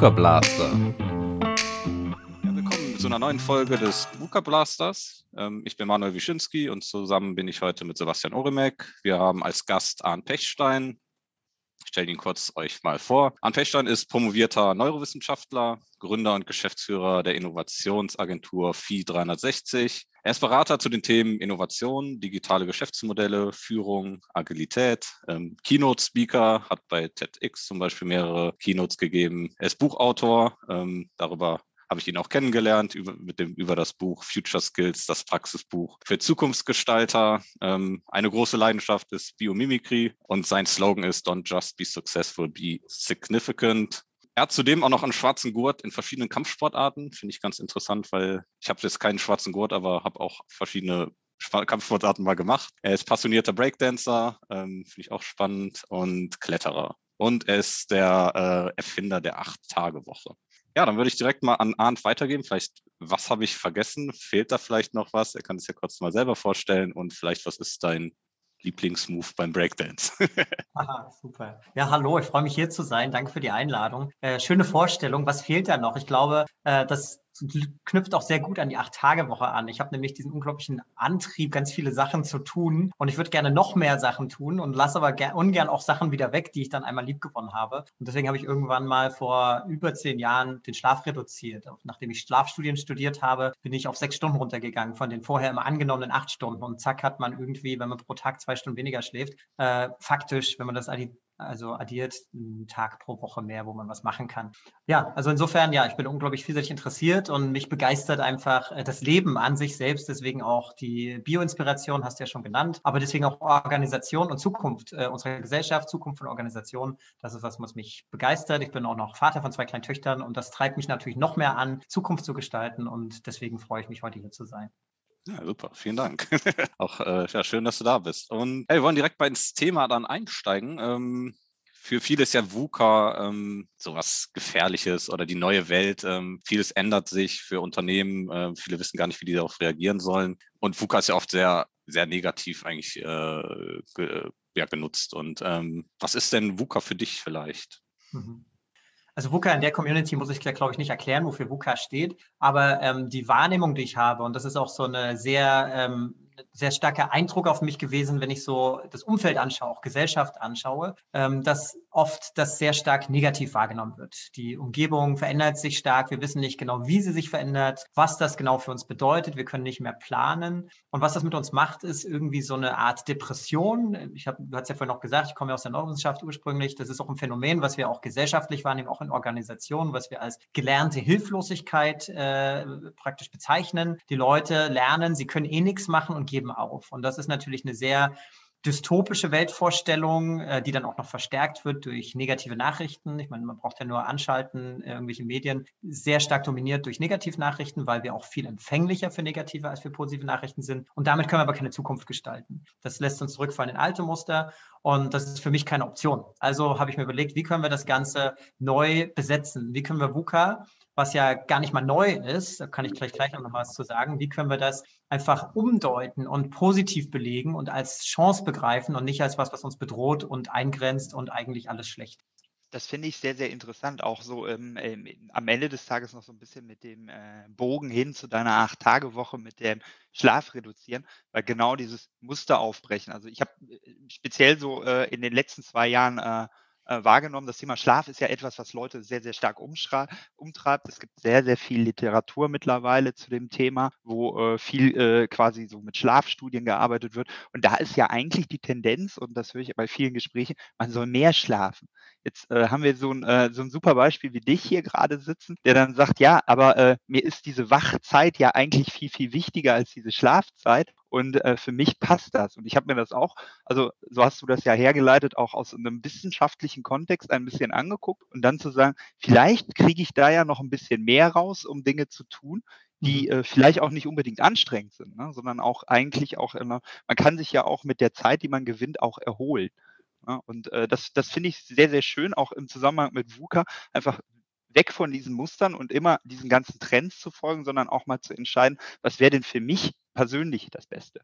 VUCA Blaster. Ja, willkommen zu einer neuen Folge des VUCA Blasters. Ähm, ich bin Manuel Wischinski und zusammen bin ich heute mit Sebastian Oremek. Wir haben als Gast Arndt Pechstein. Ich stelle ihn kurz euch mal vor. Arndt Pechstein ist promovierter Neurowissenschaftler, Gründer und Geschäftsführer der Innovationsagentur FI 360. Er ist Berater zu den Themen Innovation, digitale Geschäftsmodelle, Führung, Agilität, ähm, Keynote-Speaker, hat bei TEDx zum Beispiel mehrere Keynotes gegeben. Er ist Buchautor, ähm, darüber habe ich ihn auch kennengelernt über, mit dem, über das Buch Future Skills, das Praxisbuch für Zukunftsgestalter. Ähm, eine große Leidenschaft ist Biomimikry und sein Slogan ist Don't just be successful, be significant. Er hat zudem auch noch einen schwarzen Gurt in verschiedenen Kampfsportarten. Finde ich ganz interessant, weil ich habe jetzt keinen schwarzen Gurt, aber habe auch verschiedene Kampfsportarten mal gemacht. Er ist passionierter Breakdancer, ähm, finde ich auch spannend, und Kletterer. Und er ist der äh, Erfinder der Acht-Tage-Woche. Ja, dann würde ich direkt mal an Arndt weitergeben. Vielleicht, was habe ich vergessen? Fehlt da vielleicht noch was? Er kann es ja kurz mal selber vorstellen und vielleicht, was ist dein Lieblingsmove beim Breakdance. Aha, super. Ja, hallo, ich freue mich hier zu sein. Danke für die Einladung. Äh, schöne Vorstellung. Was fehlt da noch? Ich glaube, äh, das knüpft auch sehr gut an die Acht-Tage-Woche an. Ich habe nämlich diesen unglaublichen Antrieb, ganz viele Sachen zu tun. Und ich würde gerne noch mehr Sachen tun und lasse aber ungern auch Sachen wieder weg, die ich dann einmal liebgewonnen habe. Und deswegen habe ich irgendwann mal vor über zehn Jahren den Schlaf reduziert. Nachdem ich Schlafstudien studiert habe, bin ich auf sechs Stunden runtergegangen von den vorher immer angenommenen acht Stunden. Und zack hat man irgendwie, wenn man pro Tag zwei Stunden weniger schläft, äh, faktisch, wenn man das also addiert einen Tag pro Woche mehr, wo man was machen kann. Ja, also insofern, ja, ich bin unglaublich vielseitig interessiert und mich begeistert einfach äh, das Leben an sich selbst, deswegen auch die Bioinspiration, hast du ja schon genannt, aber deswegen auch Organisation und Zukunft äh, unserer Gesellschaft, Zukunft von Organisationen. Das ist was, was mich begeistert. Ich bin auch noch Vater von zwei kleinen Töchtern und das treibt mich natürlich noch mehr an, Zukunft zu gestalten und deswegen freue ich mich, heute hier zu sein. Ja, super, vielen Dank. Auch äh, ja, schön, dass du da bist. Und hey, wir wollen direkt mal ins Thema dann einsteigen. Ähm, für viele ist ja VUCA ähm, sowas Gefährliches oder die neue Welt. Ähm, vieles ändert sich für Unternehmen. Äh, viele wissen gar nicht, wie die darauf reagieren sollen. Und VUCA ist ja oft sehr, sehr negativ eigentlich äh, ge, ja, genutzt. Und ähm, was ist denn VUCA für dich vielleicht? Mhm. Also VUCA in der Community muss ich, glaube ich, nicht erklären, wofür VUCA steht, aber ähm, die Wahrnehmung, die ich habe, und das ist auch so eine sehr ähm, sehr starker Eindruck auf mich gewesen, wenn ich so das Umfeld anschaue, auch Gesellschaft anschaue, ähm, dass oft das sehr stark negativ wahrgenommen wird. Die Umgebung verändert sich stark. Wir wissen nicht genau, wie sie sich verändert, was das genau für uns bedeutet. Wir können nicht mehr planen. Und was das mit uns macht, ist irgendwie so eine Art Depression. Ich habe, du hast ja vorhin noch gesagt, ich komme ja aus der Neurowissenschaft ursprünglich. Das ist auch ein Phänomen, was wir auch gesellschaftlich wahrnehmen, auch in Organisationen, was wir als gelernte Hilflosigkeit äh, praktisch bezeichnen. Die Leute lernen, sie können eh nichts machen und geben auf. Und das ist natürlich eine sehr dystopische Weltvorstellung, äh, die dann auch noch verstärkt wird durch negative Nachrichten. Ich meine, man braucht ja nur anschalten, irgendwelche Medien, sehr stark dominiert durch Negativnachrichten, weil wir auch viel empfänglicher für negative als für positive Nachrichten sind. Und damit können wir aber keine Zukunft gestalten. Das lässt uns zurückfallen in alte Muster und das ist für mich keine Option. Also habe ich mir überlegt, wie können wir das Ganze neu besetzen? Wie können wir VUCA was ja gar nicht mal neu ist, da kann ich gleich gleich noch was zu sagen, wie können wir das einfach umdeuten und positiv belegen und als Chance begreifen und nicht als was, was uns bedroht und eingrenzt und eigentlich alles schlecht. Das finde ich sehr, sehr interessant, auch so ähm, ähm, am Ende des Tages noch so ein bisschen mit dem äh, Bogen hin zu deiner Acht-Tage-Woche, mit dem Schlaf reduzieren, weil genau dieses Muster aufbrechen. Also ich habe äh, speziell so äh, in den letzten zwei Jahren äh, äh, wahrgenommen. Das Thema Schlaf ist ja etwas, was Leute sehr, sehr stark umtreibt. Es gibt sehr, sehr viel Literatur mittlerweile zu dem Thema, wo äh, viel äh, quasi so mit Schlafstudien gearbeitet wird. Und da ist ja eigentlich die Tendenz, und das höre ich bei vielen Gesprächen, man soll mehr schlafen. Jetzt äh, haben wir so ein, äh, so ein super Beispiel wie dich hier gerade sitzen, der dann sagt, ja, aber äh, mir ist diese Wachzeit ja eigentlich viel, viel wichtiger als diese Schlafzeit. Und äh, für mich passt das. Und ich habe mir das auch, also so hast du das ja hergeleitet, auch aus einem wissenschaftlichen Kontext ein bisschen angeguckt und dann zu sagen, vielleicht kriege ich da ja noch ein bisschen mehr raus, um Dinge zu tun, die mhm. äh, vielleicht auch nicht unbedingt anstrengend sind, ne, sondern auch eigentlich auch immer, man kann sich ja auch mit der Zeit, die man gewinnt, auch erholen. Ne? und äh, das, das finde ich sehr, sehr schön, auch im Zusammenhang mit VUCA, einfach weg von diesen Mustern und immer diesen ganzen Trends zu folgen, sondern auch mal zu entscheiden, was wäre denn für mich persönlich das Beste.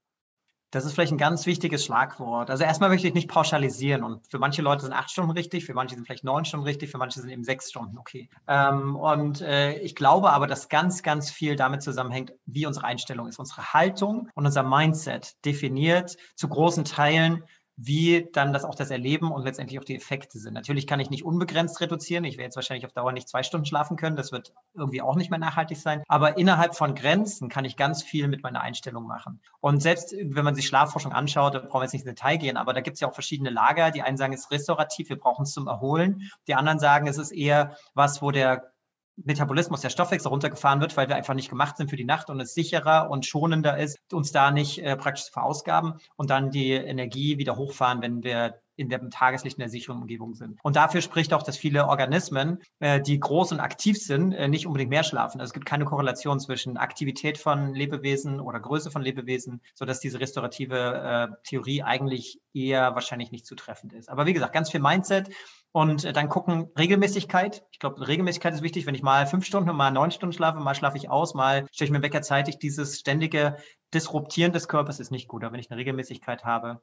Das ist vielleicht ein ganz wichtiges Schlagwort. Also erstmal möchte ich nicht pauschalisieren und für manche Leute sind acht Stunden richtig, für manche sind vielleicht neun Stunden richtig, für manche sind eben sechs Stunden okay. Ähm, und äh, ich glaube aber, dass ganz, ganz viel damit zusammenhängt, wie unsere Einstellung ist. Unsere Haltung und unser Mindset definiert zu großen Teilen, wie dann das auch das Erleben und letztendlich auch die Effekte sind. Natürlich kann ich nicht unbegrenzt reduzieren. Ich werde jetzt wahrscheinlich auf Dauer nicht zwei Stunden schlafen können. Das wird irgendwie auch nicht mehr nachhaltig sein. Aber innerhalb von Grenzen kann ich ganz viel mit meiner Einstellung machen. Und selbst wenn man sich Schlafforschung anschaut, da brauchen wir jetzt nicht ins Detail gehen, aber da gibt es ja auch verschiedene Lager. Die einen sagen, es ist restaurativ, wir brauchen es zum Erholen. Die anderen sagen, es ist eher was, wo der Metabolismus, der Stoffwechsel runtergefahren wird, weil wir einfach nicht gemacht sind für die Nacht und es sicherer und schonender ist, uns da nicht äh, praktisch zu verausgaben und dann die Energie wieder hochfahren, wenn wir in dem Tageslicht in der sicheren Umgebung sind. Und dafür spricht auch, dass viele Organismen, äh, die groß und aktiv sind, äh, nicht unbedingt mehr schlafen. Also es gibt keine Korrelation zwischen Aktivität von Lebewesen oder Größe von Lebewesen, sodass diese restaurative äh, Theorie eigentlich eher wahrscheinlich nicht zutreffend ist. Aber wie gesagt, ganz viel Mindset und äh, dann gucken, Regelmäßigkeit. Ich glaube, Regelmäßigkeit ist wichtig. Wenn ich mal fünf Stunden und mal neun Stunden schlafe, mal schlafe ich aus, mal stelle ich mir Wecker zeitig. Dieses ständige Disruptieren des Körpers ist nicht gut. Aber wenn ich eine Regelmäßigkeit habe,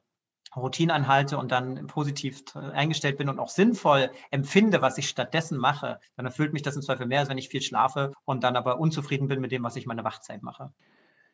Routine anhalte und dann positiv eingestellt bin und auch sinnvoll empfinde, was ich stattdessen mache, dann erfüllt mich das im Zweifel mehr, als wenn ich viel schlafe und dann aber unzufrieden bin mit dem, was ich meine Wachzeit mache.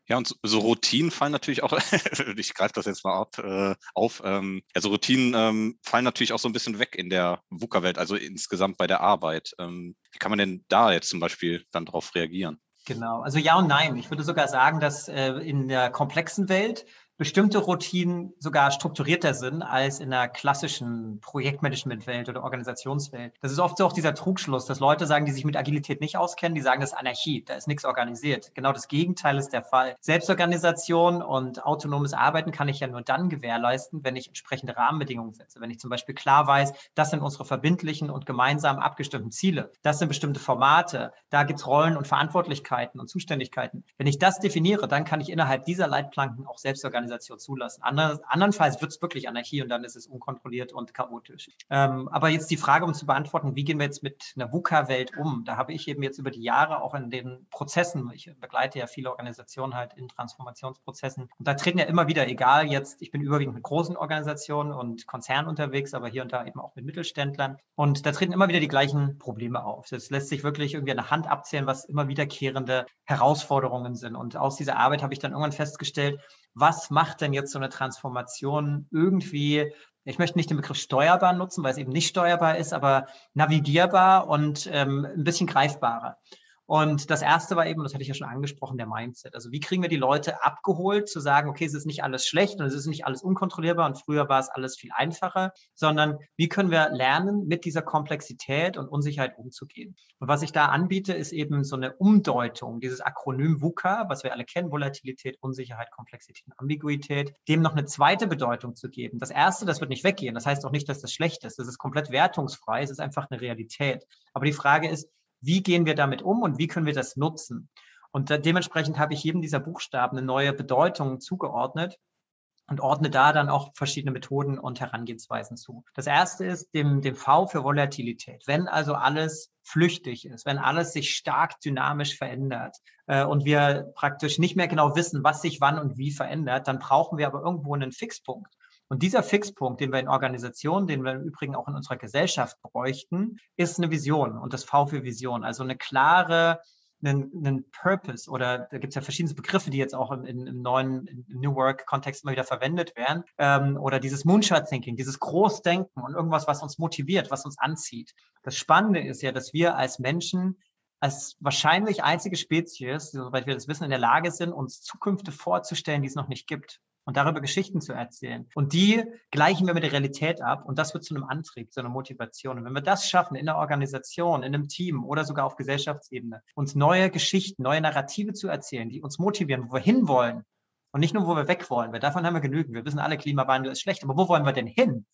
Ja, und so Routinen fallen natürlich auch, ich greife das jetzt mal ab, äh, auf, ähm, also Routinen ähm, fallen natürlich auch so ein bisschen weg in der VUCA-Welt, also insgesamt bei der Arbeit. Ähm, wie kann man denn da jetzt zum Beispiel dann darauf reagieren? Genau, also ja und nein. Ich würde sogar sagen, dass äh, in der komplexen Welt bestimmte Routinen sogar strukturierter sind als in der klassischen Projektmanagement-Welt oder Organisationswelt. Das ist oft so auch dieser Trugschluss, dass Leute sagen, die sich mit Agilität nicht auskennen, die sagen, das ist Anarchie, da ist nichts organisiert. Genau das Gegenteil ist der Fall. Selbstorganisation und autonomes Arbeiten kann ich ja nur dann gewährleisten, wenn ich entsprechende Rahmenbedingungen setze. Wenn ich zum Beispiel klar weiß, das sind unsere verbindlichen und gemeinsam abgestimmten Ziele, das sind bestimmte Formate, da gibt es Rollen und Verantwortlichkeiten und Zuständigkeiten. Wenn ich das definiere, dann kann ich innerhalb dieser Leitplanken auch selbst organisieren Organisation zulassen. Ander, andernfalls wird es wirklich Anarchie und dann ist es unkontrolliert und chaotisch. Ähm, aber jetzt die Frage, um zu beantworten, wie gehen wir jetzt mit einer VUCA-Welt um? Da habe ich eben jetzt über die Jahre auch in den Prozessen, ich begleite ja viele Organisationen halt in Transformationsprozessen und da treten ja immer wieder, egal jetzt, ich bin überwiegend mit großen Organisationen und Konzernen unterwegs, aber hier und da eben auch mit Mittelständlern und da treten immer wieder die gleichen Probleme auf. Das lässt sich wirklich irgendwie an der Hand abzählen, was immer wiederkehrende Herausforderungen sind und aus dieser Arbeit habe ich dann irgendwann festgestellt, was macht denn jetzt so eine Transformation irgendwie, ich möchte nicht den Begriff steuerbar nutzen, weil es eben nicht steuerbar ist, aber navigierbar und ähm, ein bisschen greifbarer. Und das erste war eben, das hatte ich ja schon angesprochen, der Mindset. Also wie kriegen wir die Leute abgeholt, zu sagen, okay, es ist nicht alles schlecht und es ist nicht alles unkontrollierbar und früher war es alles viel einfacher, sondern wie können wir lernen, mit dieser Komplexität und Unsicherheit umzugehen. Und was ich da anbiete, ist eben so eine Umdeutung, dieses Akronym VUCA, was wir alle kennen, Volatilität, Unsicherheit, Komplexität und Ambiguität, dem noch eine zweite Bedeutung zu geben. Das erste, das wird nicht weggehen. Das heißt auch nicht, dass das schlecht ist. Das ist komplett wertungsfrei. Es ist einfach eine Realität. Aber die Frage ist, wie gehen wir damit um und wie können wir das nutzen? Und dementsprechend habe ich jedem dieser Buchstaben eine neue Bedeutung zugeordnet und ordne da dann auch verschiedene Methoden und Herangehensweisen zu. Das erste ist dem, dem V für Volatilität. Wenn also alles flüchtig ist, wenn alles sich stark dynamisch verändert äh, und wir praktisch nicht mehr genau wissen, was sich wann und wie verändert, dann brauchen wir aber irgendwo einen Fixpunkt. Und dieser Fixpunkt, den wir in Organisationen, den wir im Übrigen auch in unserer Gesellschaft bräuchten, ist eine Vision und das V für Vision. Also eine klare, einen, einen Purpose oder da gibt es ja verschiedene Begriffe, die jetzt auch im, im neuen im New Work-Kontext immer wieder verwendet werden. Ähm, oder dieses Moonshot-Thinking, dieses Großdenken und irgendwas, was uns motiviert, was uns anzieht. Das Spannende ist ja, dass wir als Menschen als wahrscheinlich einzige Spezies, soweit wir das wissen, in der Lage sind, uns Zukünfte vorzustellen, die es noch nicht gibt und darüber Geschichten zu erzählen. Und die gleichen wir mit der Realität ab und das wird zu einem Antrieb, zu einer Motivation. Und wenn wir das schaffen, in der Organisation, in einem Team oder sogar auf Gesellschaftsebene, uns neue Geschichten, neue Narrative zu erzählen, die uns motivieren, wo wir hinwollen und nicht nur, wo wir weg wollen, weil davon haben wir genügend. Wir wissen alle, Klimawandel ist schlecht, aber wo wollen wir denn hin?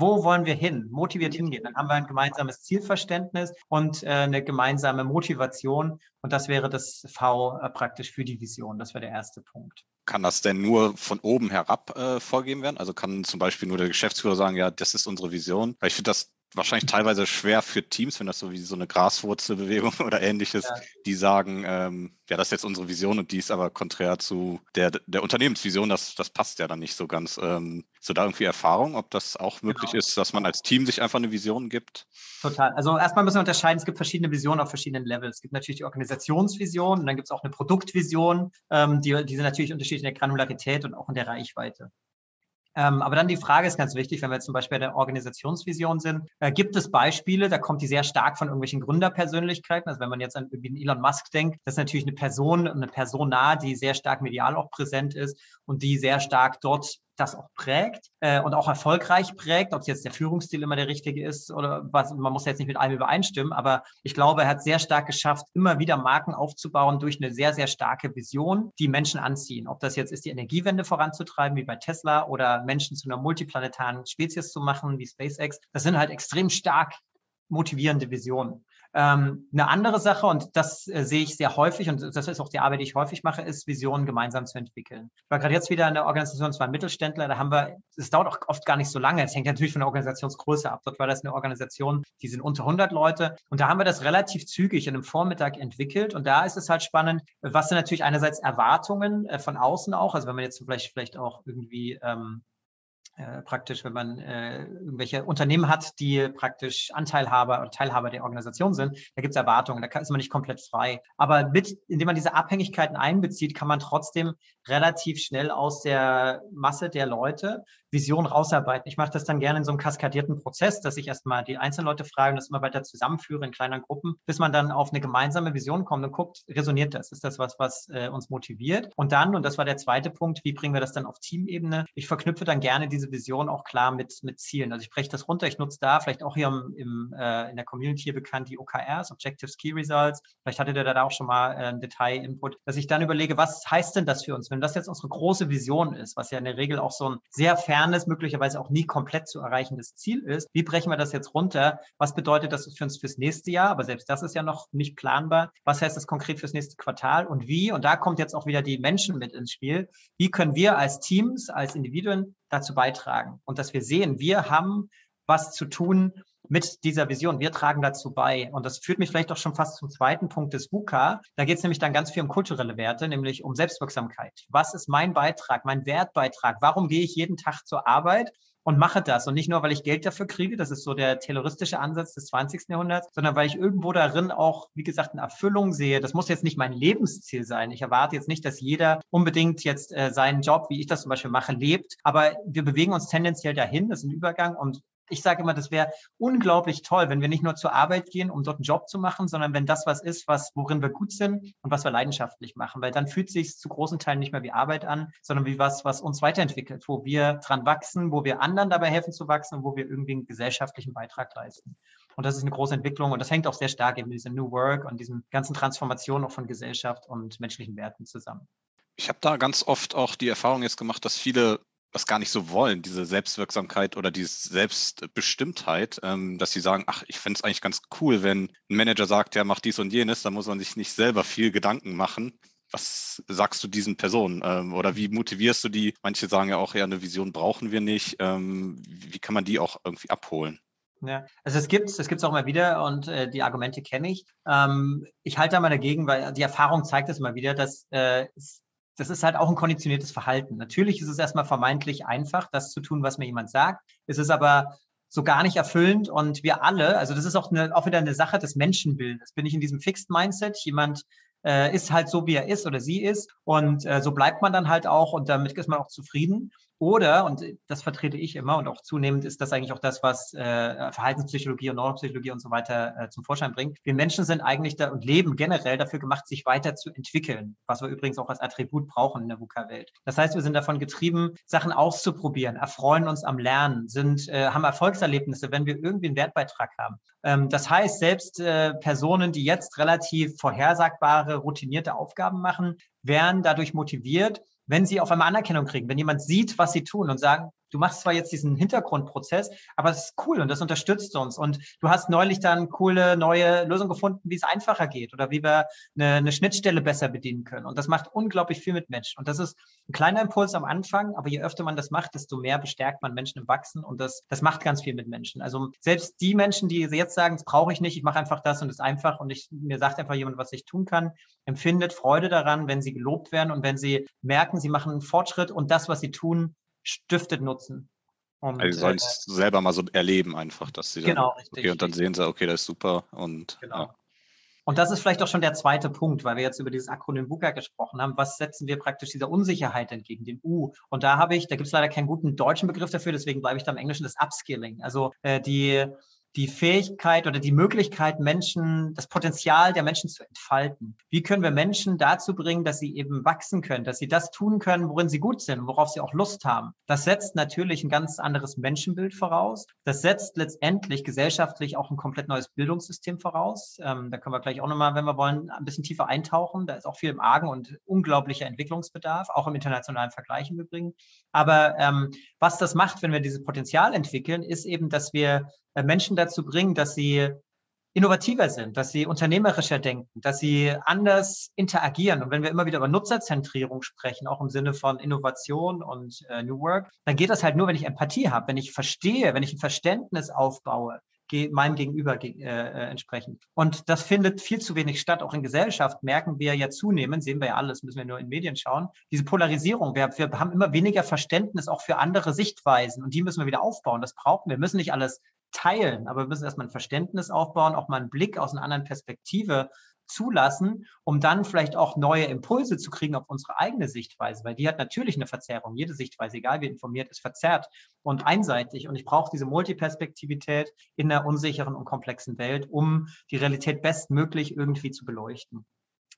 Wo wollen wir hin? Motiviert hingehen. Dann haben wir ein gemeinsames Zielverständnis und äh, eine gemeinsame Motivation. Und das wäre das V äh, praktisch für die Vision. Das wäre der erste Punkt. Kann das denn nur von oben herab äh, vorgegeben werden? Also kann zum Beispiel nur der Geschäftsführer sagen, ja, das ist unsere Vision. Weil ich finde das wahrscheinlich teilweise schwer für Teams, wenn das so wie so eine Graswurzelbewegung oder ähnliches, ja. die sagen, ähm, ja, das ist jetzt unsere Vision und die ist aber konträr zu der, der Unternehmensvision, das, das passt ja dann nicht so ganz. Ähm, so da irgendwie Erfahrung, ob das auch möglich genau. ist, dass man als Team sich einfach eine Vision gibt? Total. Also erstmal müssen wir unterscheiden, es gibt verschiedene Visionen auf verschiedenen Levels. Es gibt natürlich die Organisationsvision und dann gibt es auch eine Produktvision, ähm, die, die sind natürlich unterschiedlich in der Granularität und auch in der Reichweite. Ähm, aber dann die Frage ist ganz wichtig, wenn wir zum Beispiel bei der Organisationsvision sind, äh, gibt es Beispiele, da kommt die sehr stark von irgendwelchen Gründerpersönlichkeiten. Also wenn man jetzt an Elon Musk denkt, das ist natürlich eine Person, eine Persona, die sehr stark medial auch präsent ist und die sehr stark dort das auch prägt äh, und auch erfolgreich prägt, ob es jetzt der Führungsstil immer der richtige ist oder was, man muss jetzt nicht mit allem übereinstimmen, aber ich glaube, er hat sehr stark geschafft, immer wieder Marken aufzubauen durch eine sehr, sehr starke Vision, die Menschen anziehen. Ob das jetzt ist, die Energiewende voranzutreiben, wie bei Tesla, oder Menschen zu einer multiplanetaren Spezies zu machen, wie SpaceX, das sind halt extrem stark motivierende Visionen. Ähm, eine andere Sache, und das äh, sehe ich sehr häufig, und das ist auch die Arbeit, die ich häufig mache, ist, Visionen gemeinsam zu entwickeln. Ich war gerade jetzt wieder in der Organisation, zwar Mittelständler, da haben wir, es dauert auch oft gar nicht so lange, es hängt natürlich von der Organisationsgröße ab. Dort war das eine Organisation, die sind unter 100 Leute, und da haben wir das relativ zügig in einem Vormittag entwickelt, und da ist es halt spannend, was sind natürlich einerseits Erwartungen äh, von außen auch, also wenn man jetzt vielleicht, vielleicht auch irgendwie ähm, äh, praktisch, wenn man äh, irgendwelche Unternehmen hat, die praktisch Anteilhaber oder Teilhaber der Organisation sind, da gibt es Erwartungen, da ist man nicht komplett frei. Aber mit, indem man diese Abhängigkeiten einbezieht, kann man trotzdem relativ schnell aus der Masse der Leute Vision rausarbeiten. Ich mache das dann gerne in so einem kaskadierten Prozess, dass ich erstmal die einzelnen Leute frage und das immer weiter zusammenführe in kleineren Gruppen, bis man dann auf eine gemeinsame Vision kommt und guckt, resoniert das? Ist das was, was äh, uns motiviert? Und dann, und das war der zweite Punkt, wie bringen wir das dann auf Teamebene? Ich verknüpfe dann gerne diese Vision auch klar mit, mit Zielen. Also ich breche das runter, ich nutze da vielleicht auch hier im, im, äh, in der Community hier bekannt die OKRs, Objectives Key Results. Vielleicht hattet ihr da auch schon mal äh, einen Detail-Input, dass ich dann überlege, was heißt denn das für uns? Wenn das jetzt unsere große Vision ist, was ja in der Regel auch so ein sehr fernes, möglicherweise auch nie komplett zu erreichendes Ziel ist, wie brechen wir das jetzt runter? Was bedeutet das für uns fürs nächste Jahr? Aber selbst das ist ja noch nicht planbar. Was heißt das konkret fürs nächste Quartal und wie? Und da kommt jetzt auch wieder die Menschen mit ins Spiel. Wie können wir als Teams, als Individuen dazu beitragen? Und dass wir sehen, wir haben was zu tun, mit dieser Vision. Wir tragen dazu bei. Und das führt mich vielleicht auch schon fast zum zweiten Punkt des VUCA. Da geht es nämlich dann ganz viel um kulturelle Werte, nämlich um Selbstwirksamkeit. Was ist mein Beitrag, mein Wertbeitrag? Warum gehe ich jeden Tag zur Arbeit? und mache das. Und nicht nur, weil ich Geld dafür kriege, das ist so der terroristische Ansatz des 20. Jahrhunderts, sondern weil ich irgendwo darin auch, wie gesagt, eine Erfüllung sehe. Das muss jetzt nicht mein Lebensziel sein. Ich erwarte jetzt nicht, dass jeder unbedingt jetzt äh, seinen Job, wie ich das zum Beispiel mache, lebt. Aber wir bewegen uns tendenziell dahin. Das ist ein Übergang. Und ich sage immer, das wäre unglaublich toll, wenn wir nicht nur zur Arbeit gehen, um dort einen Job zu machen, sondern wenn das was ist, was, worin wir gut sind und was wir leidenschaftlich machen, weil dann fühlt sich zu großen Teilen nicht mehr wie Arbeit an, sondern wie was, was uns weiterentwickelt, wo wir dran wachsen, wo wir anderen dabei helfen zu wachsen und wo wir irgendwie einen gesellschaftlichen Beitrag leisten. Und das ist eine große Entwicklung und das hängt auch sehr stark eben mit dieser New Work und diesen ganzen Transformationen auch von Gesellschaft und menschlichen Werten zusammen. Ich habe da ganz oft auch die Erfahrung jetzt gemacht, dass viele das gar nicht so wollen, diese Selbstwirksamkeit oder diese Selbstbestimmtheit, ähm, dass sie sagen, ach, ich fände es eigentlich ganz cool, wenn ein Manager sagt, ja, mach dies und jenes, dann muss man sich nicht selber viel Gedanken machen. Was sagst du diesen Personen ähm, oder wie motivierst du die? Manche sagen ja auch, ja, eine Vision brauchen wir nicht. Ähm, wie kann man die auch irgendwie abholen? Ja, also es gibt es gibt auch immer wieder und äh, die Argumente kenne ich. Ähm, ich halte da mal dagegen, weil die Erfahrung zeigt es immer wieder, dass äh, es das ist halt auch ein konditioniertes Verhalten. Natürlich ist es erstmal vermeintlich einfach, das zu tun, was mir jemand sagt. Es ist aber so gar nicht erfüllend und wir alle, also das ist auch, eine, auch wieder eine Sache des Menschenbildes. Bin ich in diesem Fixed Mindset, jemand äh, ist halt so, wie er ist oder sie ist und äh, so bleibt man dann halt auch und damit ist man auch zufrieden. Oder, und das vertrete ich immer und auch zunehmend ist das eigentlich auch das, was äh, Verhaltenspsychologie und Neuropsychologie und so weiter äh, zum Vorschein bringt. Wir Menschen sind eigentlich da und leben generell dafür gemacht, sich weiter zu entwickeln, was wir übrigens auch als Attribut brauchen in der VUCA-Welt. Das heißt, wir sind davon getrieben, Sachen auszuprobieren, erfreuen uns am Lernen, sind, äh, haben Erfolgserlebnisse, wenn wir irgendwie einen Wertbeitrag haben. Ähm, das heißt, selbst äh, Personen, die jetzt relativ vorhersagbare, routinierte Aufgaben machen, werden dadurch motiviert, wenn sie auf einmal Anerkennung kriegen, wenn jemand sieht, was sie tun und sagen, du machst zwar jetzt diesen Hintergrundprozess, aber es ist cool und das unterstützt uns. Und du hast neulich dann coole neue Lösung gefunden, wie es einfacher geht oder wie wir eine, eine Schnittstelle besser bedienen können. Und das macht unglaublich viel mit Menschen. Und das ist ein kleiner Impuls am Anfang, aber je öfter man das macht, desto mehr bestärkt man Menschen im Wachsen und das, das macht ganz viel mit Menschen. Also selbst die Menschen, die jetzt sagen, das brauche ich nicht, ich mache einfach das und das ist einfach und ich, mir sagt einfach jemand, was ich tun kann, empfindet Freude daran, wenn sie gelobt werden und wenn sie merken, sie machen einen Fortschritt und das, was sie tun, stiftet Nutzen. Und, also sie sollen es äh, selber mal so erleben einfach, dass sie dann, genau, richtig, okay, und dann sehen sie, okay, das ist super und genau. Ja. Und das ist vielleicht auch schon der zweite Punkt, weil wir jetzt über dieses Akronym VUCA gesprochen haben. Was setzen wir praktisch dieser Unsicherheit entgegen, dem U? Und da habe ich, da gibt es leider keinen guten deutschen Begriff dafür, deswegen bleibe ich da im Englischen das Upskilling. Also äh, die die Fähigkeit oder die Möglichkeit, Menschen, das Potenzial der Menschen zu entfalten. Wie können wir Menschen dazu bringen, dass sie eben wachsen können, dass sie das tun können, worin sie gut sind, worauf sie auch Lust haben? Das setzt natürlich ein ganz anderes Menschenbild voraus. Das setzt letztendlich gesellschaftlich auch ein komplett neues Bildungssystem voraus. Ähm, da können wir gleich auch nochmal, wenn wir wollen, ein bisschen tiefer eintauchen. Da ist auch viel im Argen und unglaublicher Entwicklungsbedarf, auch im internationalen Vergleich im Übrigen. Aber ähm, was das macht, wenn wir dieses Potenzial entwickeln, ist eben, dass wir Menschen dazu bringen, dass sie innovativer sind, dass sie unternehmerischer denken, dass sie anders interagieren. Und wenn wir immer wieder über Nutzerzentrierung sprechen, auch im Sinne von Innovation und äh, New Work, dann geht das halt nur, wenn ich Empathie habe, wenn ich verstehe, wenn ich ein Verständnis aufbaue, meinem Gegenüber äh, äh, entsprechend. Und das findet viel zu wenig statt. Auch in Gesellschaft merken wir ja zunehmend, sehen wir ja alles, müssen wir nur in Medien schauen, diese Polarisierung. Wir, wir haben immer weniger Verständnis auch für andere Sichtweisen und die müssen wir wieder aufbauen. Das brauchen wir. Wir müssen nicht alles teilen, aber wir müssen erstmal ein Verständnis aufbauen, auch mal einen Blick aus einer anderen Perspektive zulassen, um dann vielleicht auch neue Impulse zu kriegen auf unsere eigene Sichtweise, weil die hat natürlich eine Verzerrung. Jede Sichtweise, egal wie informiert, ist verzerrt und einseitig. Und ich brauche diese Multiperspektivität in einer unsicheren und komplexen Welt, um die Realität bestmöglich irgendwie zu beleuchten.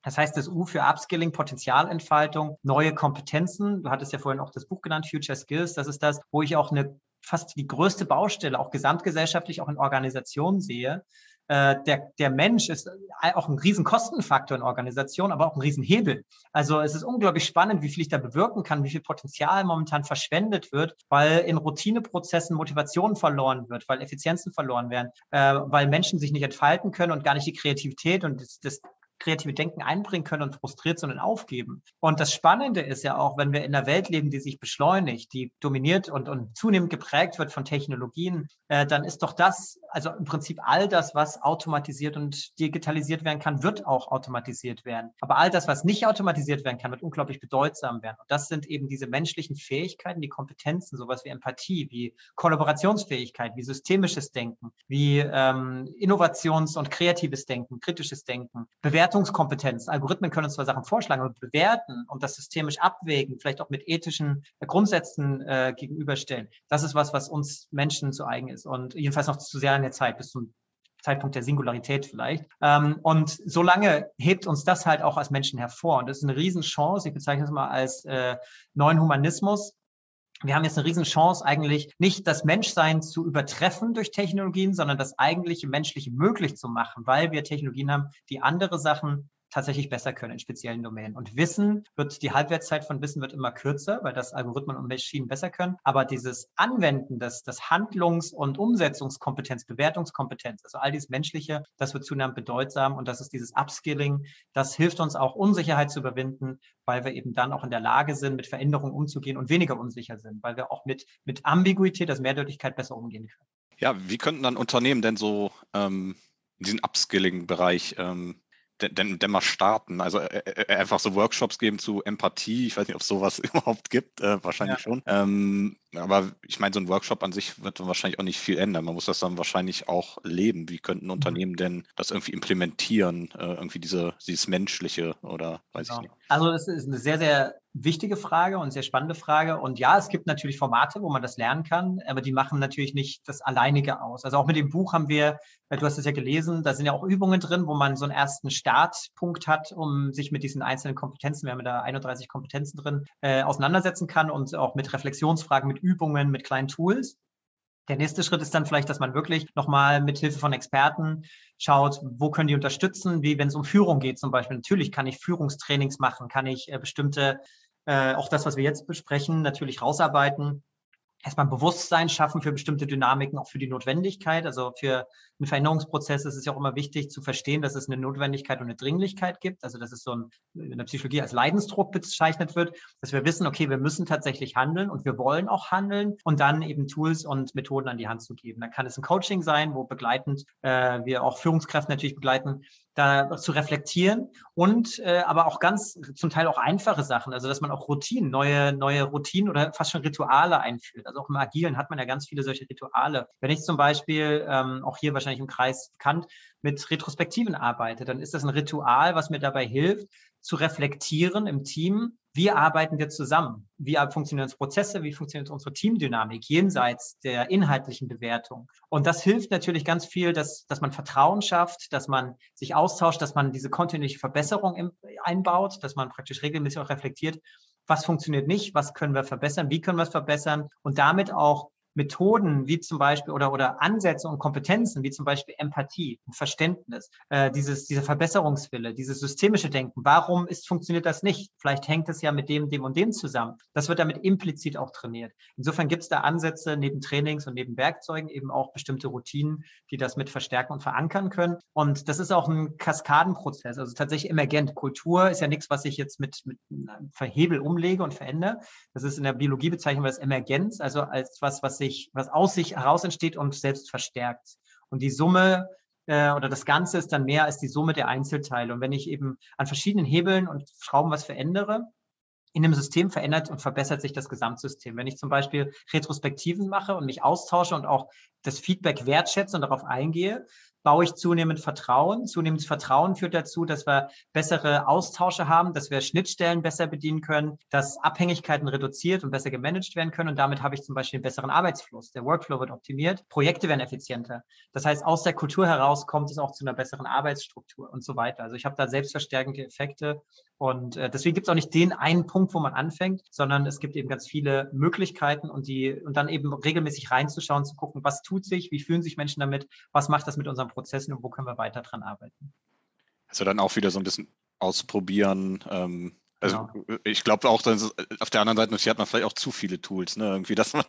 Das heißt, das U für Upskilling, Potenzialentfaltung, neue Kompetenzen. Du hattest ja vorhin auch das Buch genannt, Future Skills. Das ist das, wo ich auch eine fast die größte Baustelle, auch gesamtgesellschaftlich, auch in Organisationen sehe. Äh, der, der Mensch ist auch ein riesen Kostenfaktor in Organisationen, aber auch ein Riesenhebel. Also es ist unglaublich spannend, wie viel ich da bewirken kann, wie viel Potenzial momentan verschwendet wird, weil in Routineprozessen Motivation verloren wird, weil Effizienzen verloren werden, äh, weil Menschen sich nicht entfalten können und gar nicht die Kreativität und das, das kreative Denken einbringen können und frustriert sind und aufgeben. Und das Spannende ist ja auch, wenn wir in einer Welt leben, die sich beschleunigt, die dominiert und, und zunehmend geprägt wird von Technologien, äh, dann ist doch das, also im Prinzip all das, was automatisiert und digitalisiert werden kann, wird auch automatisiert werden. Aber all das, was nicht automatisiert werden kann, wird unglaublich bedeutsam werden. Und das sind eben diese menschlichen Fähigkeiten, die Kompetenzen, sowas wie Empathie, wie Kollaborationsfähigkeit, wie systemisches Denken, wie ähm, Innovations- und kreatives Denken, kritisches Denken, Bewertung Bewertungskompetenz. Algorithmen können uns zwar Sachen vorschlagen, aber bewerten und das systemisch abwägen, vielleicht auch mit ethischen äh, Grundsätzen äh, gegenüberstellen. Das ist was, was uns Menschen zu eigen ist und jedenfalls noch zu sehr in der Zeit bis zum Zeitpunkt der Singularität vielleicht. Ähm, und solange hebt uns das halt auch als Menschen hervor. Und das ist eine Riesenchance. Ich bezeichne es mal als äh, neuen Humanismus, wir haben jetzt eine Riesenchance, eigentlich nicht das Menschsein zu übertreffen durch Technologien, sondern das eigentliche Menschliche möglich zu machen, weil wir Technologien haben, die andere Sachen tatsächlich besser können in speziellen Domänen. Und Wissen wird, die Halbwertszeit von Wissen wird immer kürzer, weil das Algorithmen und Maschinen besser können. Aber dieses Anwenden, das, das Handlungs- und Umsetzungskompetenz, Bewertungskompetenz, also all dieses Menschliche, das wird zunehmend bedeutsam. Und das ist dieses Upskilling. Das hilft uns auch, Unsicherheit zu überwinden, weil wir eben dann auch in der Lage sind, mit Veränderungen umzugehen und weniger unsicher sind, weil wir auch mit, mit Ambiguität, also Mehrdeutigkeit besser umgehen können. Ja, wie könnten dann Unternehmen denn so ähm, in diesen Upskilling-Bereich ähm, denn, denn mal starten. Also äh, äh, einfach so Workshops geben zu Empathie. Ich weiß nicht, ob es sowas überhaupt gibt, äh, wahrscheinlich ja. schon. Ähm, aber ich meine, so ein Workshop an sich wird wahrscheinlich auch nicht viel ändern. Man muss das dann wahrscheinlich auch leben. Wie könnten mhm. Unternehmen denn das irgendwie implementieren? Äh, irgendwie diese, dieses Menschliche oder weiß genau. ich nicht. Also das ist eine sehr, sehr wichtige Frage und sehr spannende Frage. Und ja, es gibt natürlich Formate, wo man das lernen kann, aber die machen natürlich nicht das Alleinige aus. Also auch mit dem Buch haben wir, du hast es ja gelesen, da sind ja auch Übungen drin, wo man so einen ersten Startpunkt hat, um sich mit diesen einzelnen Kompetenzen, wir haben da 31 Kompetenzen drin, äh, auseinandersetzen kann und auch mit Reflexionsfragen, mit Übungen, mit kleinen Tools. Der nächste Schritt ist dann vielleicht, dass man wirklich nochmal mit Hilfe von Experten schaut, wo können die unterstützen, wie wenn es um Führung geht zum Beispiel. Natürlich kann ich Führungstrainings machen, kann ich äh, bestimmte, äh, auch das, was wir jetzt besprechen, natürlich rausarbeiten erstmal Bewusstsein schaffen für bestimmte Dynamiken, auch für die Notwendigkeit. Also für einen Veränderungsprozess ist es ja auch immer wichtig zu verstehen, dass es eine Notwendigkeit und eine Dringlichkeit gibt. Also dass es so ein, in der Psychologie als Leidensdruck bezeichnet wird, dass wir wissen, okay, wir müssen tatsächlich handeln und wir wollen auch handeln und dann eben Tools und Methoden an die Hand zu geben. Da kann es ein Coaching sein, wo begleitend äh, wir auch Führungskräfte natürlich begleiten, da zu reflektieren und äh, aber auch ganz zum Teil auch einfache Sachen, also dass man auch Routinen, neue, neue Routinen oder fast schon Rituale einführt. Also auch im Agilen hat man ja ganz viele solche Rituale. Wenn ich zum Beispiel ähm, auch hier wahrscheinlich im Kreis bekannt mit Retrospektiven arbeite, dann ist das ein Ritual, was mir dabei hilft, zu reflektieren im Team, wie arbeiten wir zusammen? Wie funktionieren unsere Prozesse? Wie funktioniert unsere Teamdynamik jenseits der inhaltlichen Bewertung? Und das hilft natürlich ganz viel, dass, dass man Vertrauen schafft, dass man sich austauscht, dass man diese kontinuierliche Verbesserung im, einbaut, dass man praktisch regelmäßig auch reflektiert, was funktioniert nicht, was können wir verbessern, wie können wir es verbessern und damit auch Methoden wie zum Beispiel oder, oder Ansätze und Kompetenzen wie zum Beispiel Empathie und Verständnis, äh, dieses, dieser Verbesserungswille, dieses systemische Denken. Warum ist, funktioniert das nicht? Vielleicht hängt es ja mit dem, dem und dem zusammen. Das wird damit implizit auch trainiert. Insofern gibt es da Ansätze neben Trainings und neben Werkzeugen eben auch bestimmte Routinen, die das mit verstärken und verankern können. Und das ist auch ein Kaskadenprozess, also tatsächlich emergent. Kultur ist ja nichts, was ich jetzt mit, mit Verhebel umlege und verändere. Das ist in der Biologie bezeichnen wir Emergenz, also als was, was sich, was aus sich heraus entsteht und selbst verstärkt. Und die Summe äh, oder das Ganze ist dann mehr als die Summe der Einzelteile. Und wenn ich eben an verschiedenen Hebeln und Schrauben was verändere, in dem System verändert und verbessert sich das Gesamtsystem. Wenn ich zum Beispiel Retrospektiven mache und mich austausche und auch das Feedback wertschätze und darauf eingehe, baue ich zunehmend Vertrauen. Zunehmendes Vertrauen führt dazu, dass wir bessere Austausche haben, dass wir Schnittstellen besser bedienen können, dass Abhängigkeiten reduziert und besser gemanagt werden können. Und damit habe ich zum Beispiel einen besseren Arbeitsfluss. Der Workflow wird optimiert, Projekte werden effizienter. Das heißt, aus der Kultur heraus kommt es auch zu einer besseren Arbeitsstruktur und so weiter. Also ich habe da selbstverstärkende Effekte. Und äh, deswegen gibt es auch nicht den einen Punkt, wo man anfängt, sondern es gibt eben ganz viele Möglichkeiten und die und dann eben regelmäßig reinzuschauen, zu gucken, was tut sich, wie fühlen sich Menschen damit, was macht das mit unserem Prozessen und wo können wir weiter dran arbeiten. Also dann auch wieder so ein bisschen ausprobieren. Ähm, also genau. ich glaube auch, dass auf der anderen Seite hat man vielleicht auch zu viele Tools, ne? Irgendwie, dass man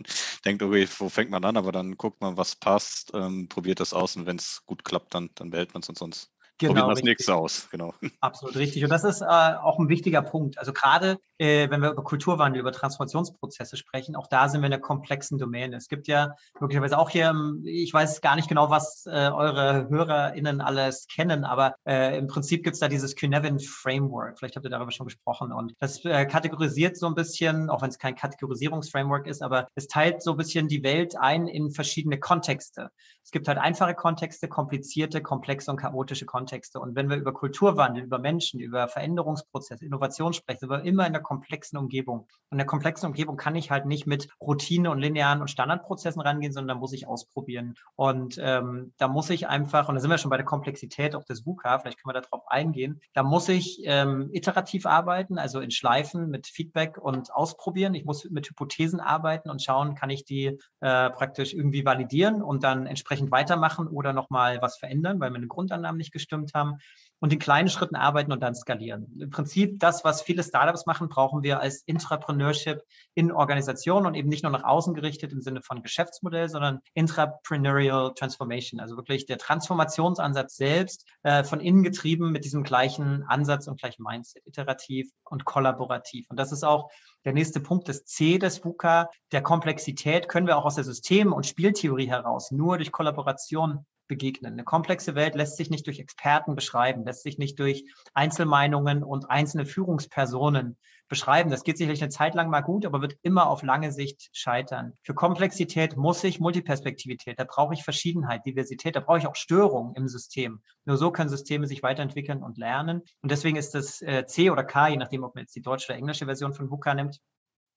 denkt, okay, wo fängt man an? Aber dann guckt man, was passt, ähm, probiert das aus und wenn es gut klappt, dann, dann behält man es und sonst Genau, das nächste aus, genau. Absolut richtig. Und das ist äh, auch ein wichtiger Punkt. Also gerade äh, wenn wir über Kulturwandel, über Transformationsprozesse sprechen, auch da sind wir in einer komplexen Domäne. Es gibt ja möglicherweise auch hier, ich weiß gar nicht genau, was äh, eure HörerInnen alles kennen, aber äh, im Prinzip gibt es da dieses Cynevin Framework. Vielleicht habt ihr darüber schon gesprochen. Und das äh, kategorisiert so ein bisschen, auch wenn es kein Kategorisierungsframework ist, aber es teilt so ein bisschen die Welt ein in verschiedene Kontexte. Es gibt halt einfache Kontexte, komplizierte, komplexe und chaotische Kontexte. Kontexte. Und wenn wir über Kulturwandel, über Menschen, über Veränderungsprozesse, Innovation sprechen, sind wir immer in einer komplexen Umgebung. In der komplexen Umgebung kann ich halt nicht mit Routine und linearen und Standardprozessen rangehen, sondern da muss ich ausprobieren. Und ähm, da muss ich einfach, und da sind wir schon bei der Komplexität auch des VUCA, vielleicht können wir darauf eingehen, da muss ich ähm, iterativ arbeiten, also in Schleifen mit Feedback und ausprobieren. Ich muss mit Hypothesen arbeiten und schauen, kann ich die äh, praktisch irgendwie validieren und dann entsprechend weitermachen oder nochmal was verändern, weil meine Grundannahmen nicht gestimmt abgestimmt haben und in kleinen Schritten arbeiten und dann skalieren. Im Prinzip das, was viele Startups machen, brauchen wir als Intrapreneurship in Organisationen und eben nicht nur nach außen gerichtet im Sinne von Geschäftsmodell, sondern Intrapreneurial Transformation, also wirklich der Transformationsansatz selbst äh, von innen getrieben mit diesem gleichen Ansatz und gleichen Mindset, iterativ und kollaborativ. Und das ist auch der nächste Punkt, das C des VUCA, der Komplexität können wir auch aus der System- und Spieltheorie heraus nur durch Kollaboration begegnen. Eine komplexe Welt lässt sich nicht durch Experten beschreiben, lässt sich nicht durch Einzelmeinungen und einzelne Führungspersonen beschreiben. Das geht sicherlich eine Zeit lang mal gut, aber wird immer auf lange Sicht scheitern. Für Komplexität muss ich Multiperspektivität, da brauche ich Verschiedenheit, Diversität, da brauche ich auch Störungen im System. Nur so können Systeme sich weiterentwickeln und lernen. Und deswegen ist das äh, C oder K, je nachdem, ob man jetzt die deutsche oder englische Version von VUCA nimmt,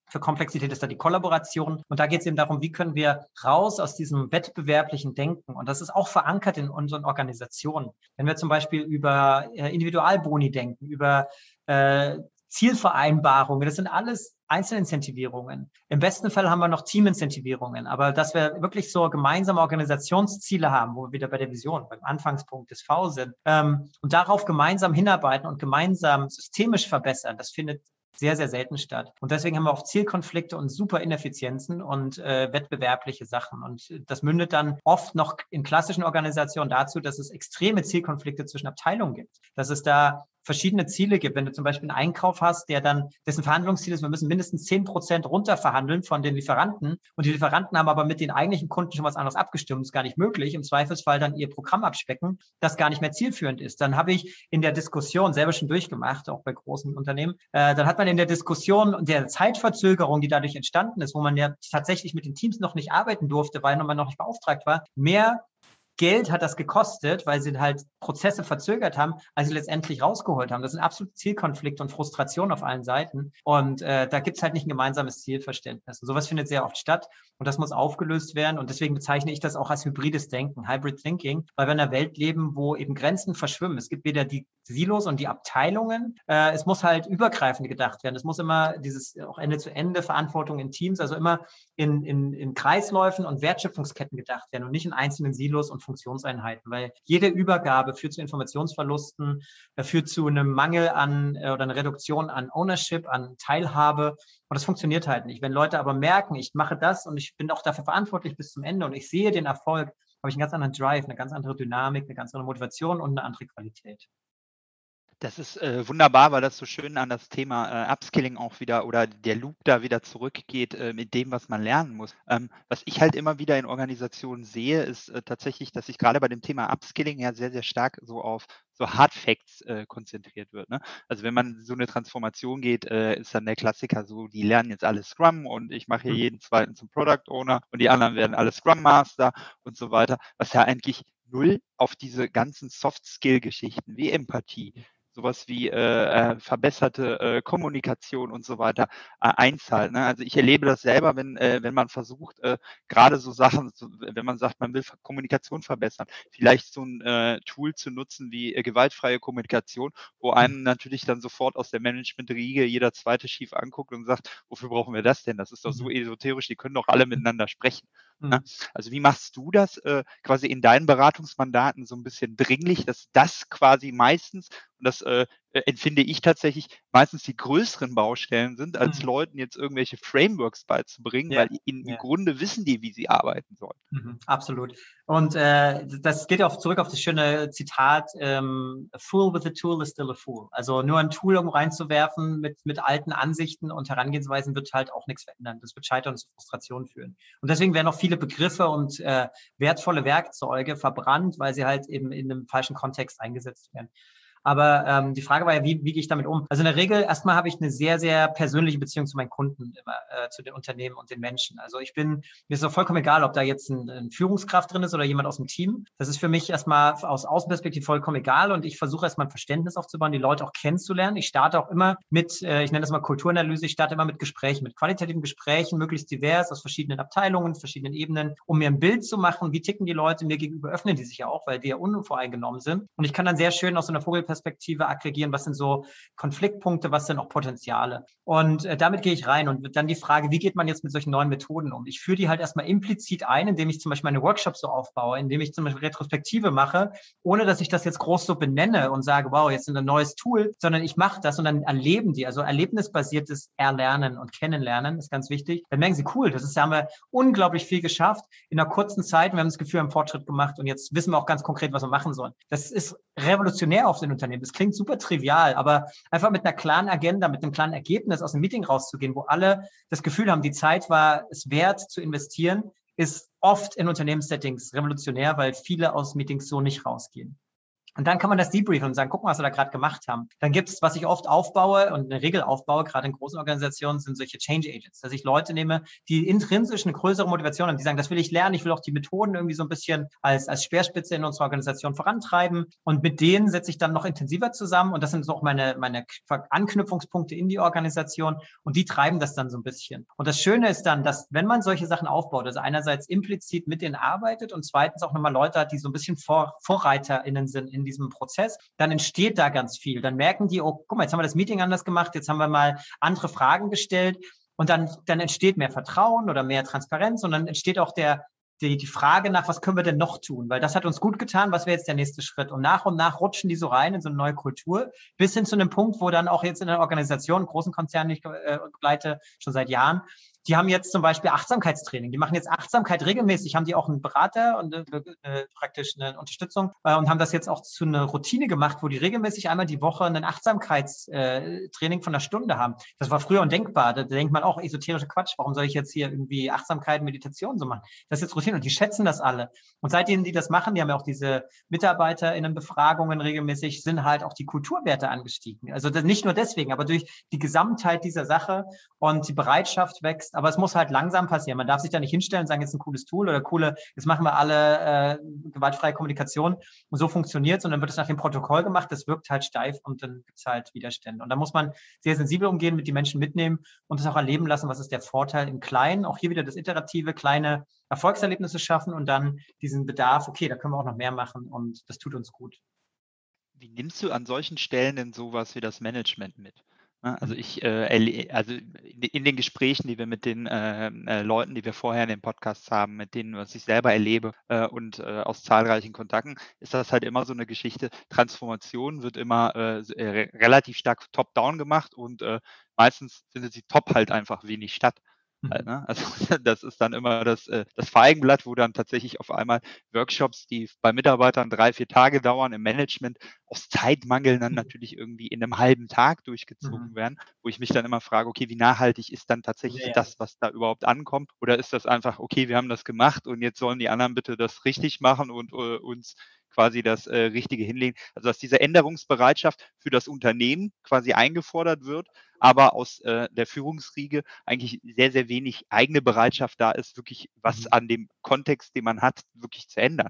für Komplexität ist da die Kollaboration. Und da geht es eben darum, wie können wir raus aus diesem wettbewerblichen Denken. Und das ist auch verankert in unseren Organisationen. Wenn wir zum Beispiel über äh, Individualboni denken, über äh, Zielvereinbarungen, das sind alles Einzelincentivierungen. Im besten Fall haben wir noch Teamincentivierungen, aber dass wir wirklich so gemeinsame Organisationsziele haben, wo wir wieder bei der Vision, beim Anfangspunkt des V sind, ähm, und darauf gemeinsam hinarbeiten und gemeinsam systemisch verbessern, das findet sehr, sehr selten statt. Und deswegen haben wir oft Zielkonflikte und super Ineffizienzen und äh, wettbewerbliche Sachen. Und das mündet dann oft noch in klassischen Organisationen dazu, dass es extreme Zielkonflikte zwischen Abteilungen gibt. Dass es da verschiedene Ziele gibt. Wenn du zum Beispiel einen Einkauf hast, der dann, dessen Verhandlungsziel ist, wir müssen mindestens zehn Prozent runterverhandeln von den Lieferanten und die Lieferanten haben aber mit den eigentlichen Kunden schon was anderes abgestimmt, ist gar nicht möglich. Im Zweifelsfall dann ihr Programm abspecken, das gar nicht mehr zielführend ist. Dann habe ich in der Diskussion selber schon durchgemacht, auch bei großen Unternehmen, äh, dann hat man in der Diskussion und der Zeitverzögerung, die dadurch entstanden ist, wo man ja tatsächlich mit den Teams noch nicht arbeiten durfte, weil man noch nicht beauftragt war, mehr Geld hat das gekostet, weil sie halt Prozesse verzögert haben, als sie letztendlich rausgeholt haben. Das sind absolute Zielkonflikte und Frustration auf allen Seiten. Und äh, da gibt es halt nicht ein gemeinsames Zielverständnis. Und sowas findet sehr oft statt und das muss aufgelöst werden. Und deswegen bezeichne ich das auch als hybrides Denken, Hybrid Thinking, weil wir in einer Welt leben, wo eben Grenzen verschwimmen. Es gibt weder die Silos und die Abteilungen. Äh, es muss halt übergreifend gedacht werden. Es muss immer dieses auch Ende zu Ende Verantwortung in Teams, also immer in, in, in Kreisläufen und Wertschöpfungsketten gedacht werden und nicht in einzelnen Silos und Funktionseinheiten, weil jede Übergabe führt zu Informationsverlusten, äh, führt zu einem Mangel an äh, oder einer Reduktion an Ownership, an Teilhabe. Und das funktioniert halt nicht. Wenn Leute aber merken, ich mache das und ich bin auch dafür verantwortlich bis zum Ende und ich sehe den Erfolg, habe ich einen ganz anderen Drive, eine ganz andere Dynamik, eine ganz andere Motivation und eine andere Qualität. Das ist äh, wunderbar, weil das so schön an das Thema äh, Upskilling auch wieder oder der Loop da wieder zurückgeht äh, mit dem, was man lernen muss. Ähm, was ich halt immer wieder in Organisationen sehe, ist äh, tatsächlich, dass sich gerade bei dem Thema Upskilling ja sehr, sehr stark so auf so Hard Facts äh, konzentriert wird. Ne? Also wenn man so eine Transformation geht, äh, ist dann der Klassiker so, die lernen jetzt alle Scrum und ich mache hier mhm. jeden zweiten zum Product Owner und die anderen werden alle Scrum Master und so weiter, was ja eigentlich null auf diese ganzen Soft-Skill-Geschichten wie Empathie, sowas wie äh, äh, verbesserte äh, Kommunikation und so weiter äh, einzahlt. Ne? Also ich erlebe das selber, wenn, äh, wenn man versucht, äh, gerade so Sachen, so, wenn man sagt, man will Kommunikation verbessern, vielleicht so ein äh, Tool zu nutzen wie äh, gewaltfreie Kommunikation, wo mhm. einem natürlich dann sofort aus der Management-Riege jeder zweite schief anguckt und sagt, wofür brauchen wir das denn? Das ist doch so mhm. esoterisch, die können doch alle miteinander sprechen. Ne? Mhm. Also wie machst du das äh, quasi in deinen Beratungsmandaten so ein bisschen dringlich, dass das quasi meistens und das äh, äh, empfinde ich tatsächlich meistens die größeren Baustellen sind, als mhm. Leuten jetzt irgendwelche Frameworks beizubringen, ja. weil in, ja. im Grunde wissen die, wie sie arbeiten sollen. Mhm, absolut. Und äh, das geht auch zurück auf das schöne Zitat, ähm, a fool with a tool is still a fool. Also nur ein Tool um reinzuwerfen mit, mit alten Ansichten und Herangehensweisen wird halt auch nichts verändern. Das wird Scheitern und zu Frustration führen. Und deswegen werden auch viele Begriffe und äh, wertvolle Werkzeuge verbrannt, weil sie halt eben in einem falschen Kontext eingesetzt werden. Aber ähm, die Frage war ja, wie, wie gehe ich damit um? Also in der Regel, erstmal habe ich eine sehr, sehr persönliche Beziehung zu meinen Kunden, immer, äh, zu den Unternehmen und den Menschen. Also ich bin, mir ist auch vollkommen egal, ob da jetzt ein, ein Führungskraft drin ist oder jemand aus dem Team. Das ist für mich erstmal aus Außenperspektive vollkommen egal und ich versuche erstmal ein Verständnis aufzubauen, die Leute auch kennenzulernen. Ich starte auch immer mit, äh, ich nenne das mal Kulturanalyse, ich starte immer mit Gesprächen, mit qualitativen Gesprächen, möglichst divers aus verschiedenen Abteilungen, verschiedenen Ebenen, um mir ein Bild zu machen, wie ticken die Leute, mir gegenüber öffnen die sich ja auch, weil die ja unvoreingenommen sind. Und ich kann dann sehr schön aus so einer Vogelperspektive Perspektive aggregieren, was sind so Konfliktpunkte, was sind auch Potenziale. Und äh, damit gehe ich rein und dann die Frage, wie geht man jetzt mit solchen neuen Methoden um? Ich führe die halt erstmal implizit ein, indem ich zum Beispiel meine Workshops so aufbaue, indem ich zum Beispiel Retrospektive mache, ohne dass ich das jetzt groß so benenne und sage, wow, jetzt ein neues Tool, sondern ich mache das und dann erleben die, also erlebnisbasiertes Erlernen und Kennenlernen ist ganz wichtig. Dann merken sie, cool, das ist, da haben wir unglaublich viel geschafft in einer kurzen Zeit. Wir haben das Gefühl, wir haben Fortschritt gemacht und jetzt wissen wir auch ganz konkret, was wir machen sollen. Das ist revolutionär auf den Unternehmen. Unternehmen. Das klingt super trivial, aber einfach mit einer klaren Agenda, mit einem klaren Ergebnis aus dem Meeting rauszugehen, wo alle das Gefühl haben, die Zeit war es wert zu investieren, ist oft in Unternehmenssettings revolutionär, weil viele aus Meetings so nicht rausgehen. Und dann kann man das debriefen und sagen, guck mal, was wir da gerade gemacht haben. Dann gibt es, was ich oft aufbaue und eine Regel aufbaue, gerade in großen Organisationen, sind solche Change Agents, dass ich Leute nehme, die intrinsisch eine größere Motivation haben, die sagen, das will ich lernen, ich will auch die Methoden irgendwie so ein bisschen als, als Speerspitze in unserer Organisation vorantreiben. Und mit denen setze ich dann noch intensiver zusammen. Und das sind so auch meine, meine Anknüpfungspunkte in die Organisation. Und die treiben das dann so ein bisschen. Und das Schöne ist dann, dass wenn man solche Sachen aufbaut, also einerseits implizit mit denen arbeitet und zweitens auch nochmal Leute hat, die so ein bisschen Vor VorreiterInnen sind in diesem Prozess, dann entsteht da ganz viel. Dann merken die, oh, guck mal, jetzt haben wir das Meeting anders gemacht, jetzt haben wir mal andere Fragen gestellt und dann, dann entsteht mehr Vertrauen oder mehr Transparenz und dann entsteht auch der, die, die Frage nach, was können wir denn noch tun? Weil das hat uns gut getan, was wäre jetzt der nächste Schritt? Und nach und nach rutschen die so rein in so eine neue Kultur, bis hin zu einem Punkt, wo dann auch jetzt in der Organisation, großen Konzernen, ich äh, begleite, schon seit Jahren, die haben jetzt zum Beispiel Achtsamkeitstraining. Die machen jetzt Achtsamkeit regelmäßig, haben die auch einen Berater und äh, äh, praktisch eine Unterstützung äh, und haben das jetzt auch zu einer Routine gemacht, wo die regelmäßig einmal die Woche ein Achtsamkeitstraining von einer Stunde haben. Das war früher undenkbar. Da denkt man auch esoterische Quatsch. Warum soll ich jetzt hier irgendwie Achtsamkeit, Meditation so machen? Das ist jetzt Routine und die schätzen das alle. Und seitdem die das machen, die haben ja auch diese MitarbeiterInnen-Befragungen regelmäßig, sind halt auch die Kulturwerte angestiegen. Also nicht nur deswegen, aber durch die Gesamtheit dieser Sache und die Bereitschaft wächst, aber es muss halt langsam passieren. Man darf sich da nicht hinstellen und sagen, jetzt ein cooles Tool oder coole, jetzt machen wir alle äh, gewaltfreie Kommunikation und so funktioniert und dann wird es nach dem Protokoll gemacht, das wirkt halt steif und dann gibt es halt Widerstände. Und da muss man sehr sensibel umgehen, mit den Menschen mitnehmen und es auch erleben lassen, was ist der Vorteil im Kleinen. Auch hier wieder das iterative, kleine Erfolgserlebnisse schaffen und dann diesen Bedarf, okay, da können wir auch noch mehr machen und das tut uns gut. Wie nimmst du an solchen Stellen denn sowas wie das Management mit? Also ich, äh, also in den Gesprächen, die wir mit den äh, äh, Leuten, die wir vorher in den Podcasts haben, mit denen, was ich selber erlebe äh, und äh, aus zahlreichen Kontakten, ist das halt immer so eine Geschichte. Transformation wird immer äh, re relativ stark top-down gemacht und meistens findet sie top halt einfach wenig statt. Halt, mhm. ne? Also das ist dann immer das, äh, das Feigenblatt, wo dann tatsächlich auf einmal Workshops, die bei Mitarbeitern drei, vier Tage dauern, im Management aus Zeitmangel dann mhm. natürlich irgendwie in einem halben Tag durchgezogen mhm. werden, wo ich mich dann immer frage, okay, wie nachhaltig ist dann tatsächlich ja, ja. das, was da überhaupt ankommt? Oder ist das einfach, okay, wir haben das gemacht und jetzt sollen die anderen bitte das richtig machen und äh, uns quasi das äh, Richtige hinlegen. Also dass diese Änderungsbereitschaft für das Unternehmen quasi eingefordert wird, aber aus äh, der Führungsriege eigentlich sehr, sehr wenig eigene Bereitschaft da ist, wirklich was mhm. an dem Kontext, den man hat, wirklich zu ändern.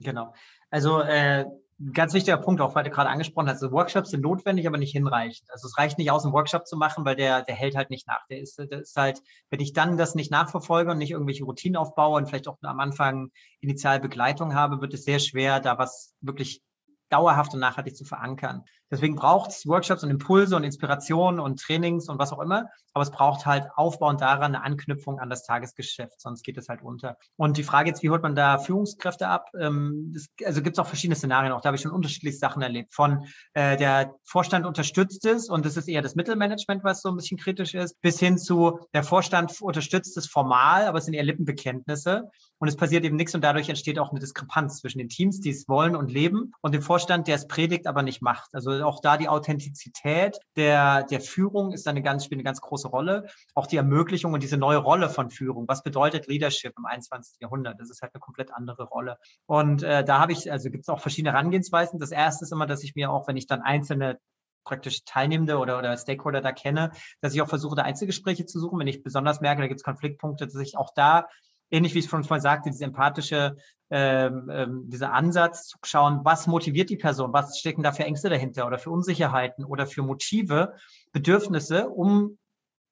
Genau. Also äh, ganz wichtiger Punkt, auch weil du gerade angesprochen hast, also Workshops sind notwendig, aber nicht hinreichend. Also es reicht nicht aus, einen Workshop zu machen, weil der, der hält halt nicht nach. Der ist, der ist halt, wenn ich dann das nicht nachverfolge und nicht irgendwelche Routinen aufbaue und vielleicht auch am Anfang initial Begleitung habe, wird es sehr schwer, da was wirklich dauerhaft und nachhaltig zu verankern. Deswegen braucht es Workshops und Impulse und Inspirationen und Trainings und was auch immer. Aber es braucht halt aufbauend daran eine Anknüpfung an das Tagesgeschäft, sonst geht es halt unter. Und die Frage jetzt, wie holt man da Führungskräfte ab? Ähm, das, also gibt es auch verschiedene Szenarien. Auch da habe ich schon unterschiedliche Sachen erlebt. Von äh, der Vorstand unterstützt es und das ist eher das Mittelmanagement, was so ein bisschen kritisch ist, bis hin zu der Vorstand unterstützt es formal, aber es sind eher Lippenbekenntnisse. Und es passiert eben nichts und dadurch entsteht auch eine Diskrepanz zwischen den Teams, die es wollen und leben, und dem Vorstand, der es predigt, aber nicht macht. Also auch da die Authentizität der, der Führung ist eine ganz, spielt eine ganz große Rolle. Auch die Ermöglichung und diese neue Rolle von Führung. Was bedeutet Leadership im 21. Jahrhundert? Das ist halt eine komplett andere Rolle. Und äh, da habe ich, also gibt es auch verschiedene Herangehensweisen. Das erste ist immer, dass ich mir auch, wenn ich dann einzelne praktisch Teilnehmende oder, oder Stakeholder da kenne, dass ich auch versuche, da Einzelgespräche zu suchen, wenn ich besonders merke, da gibt es Konfliktpunkte, dass ich auch da ähnlich wie ich schon vorhin sagte, diese empathische, ähm, ähm, dieser Ansatz zu schauen, was motiviert die Person, was stecken da für Ängste dahinter oder für Unsicherheiten oder für Motive, Bedürfnisse, um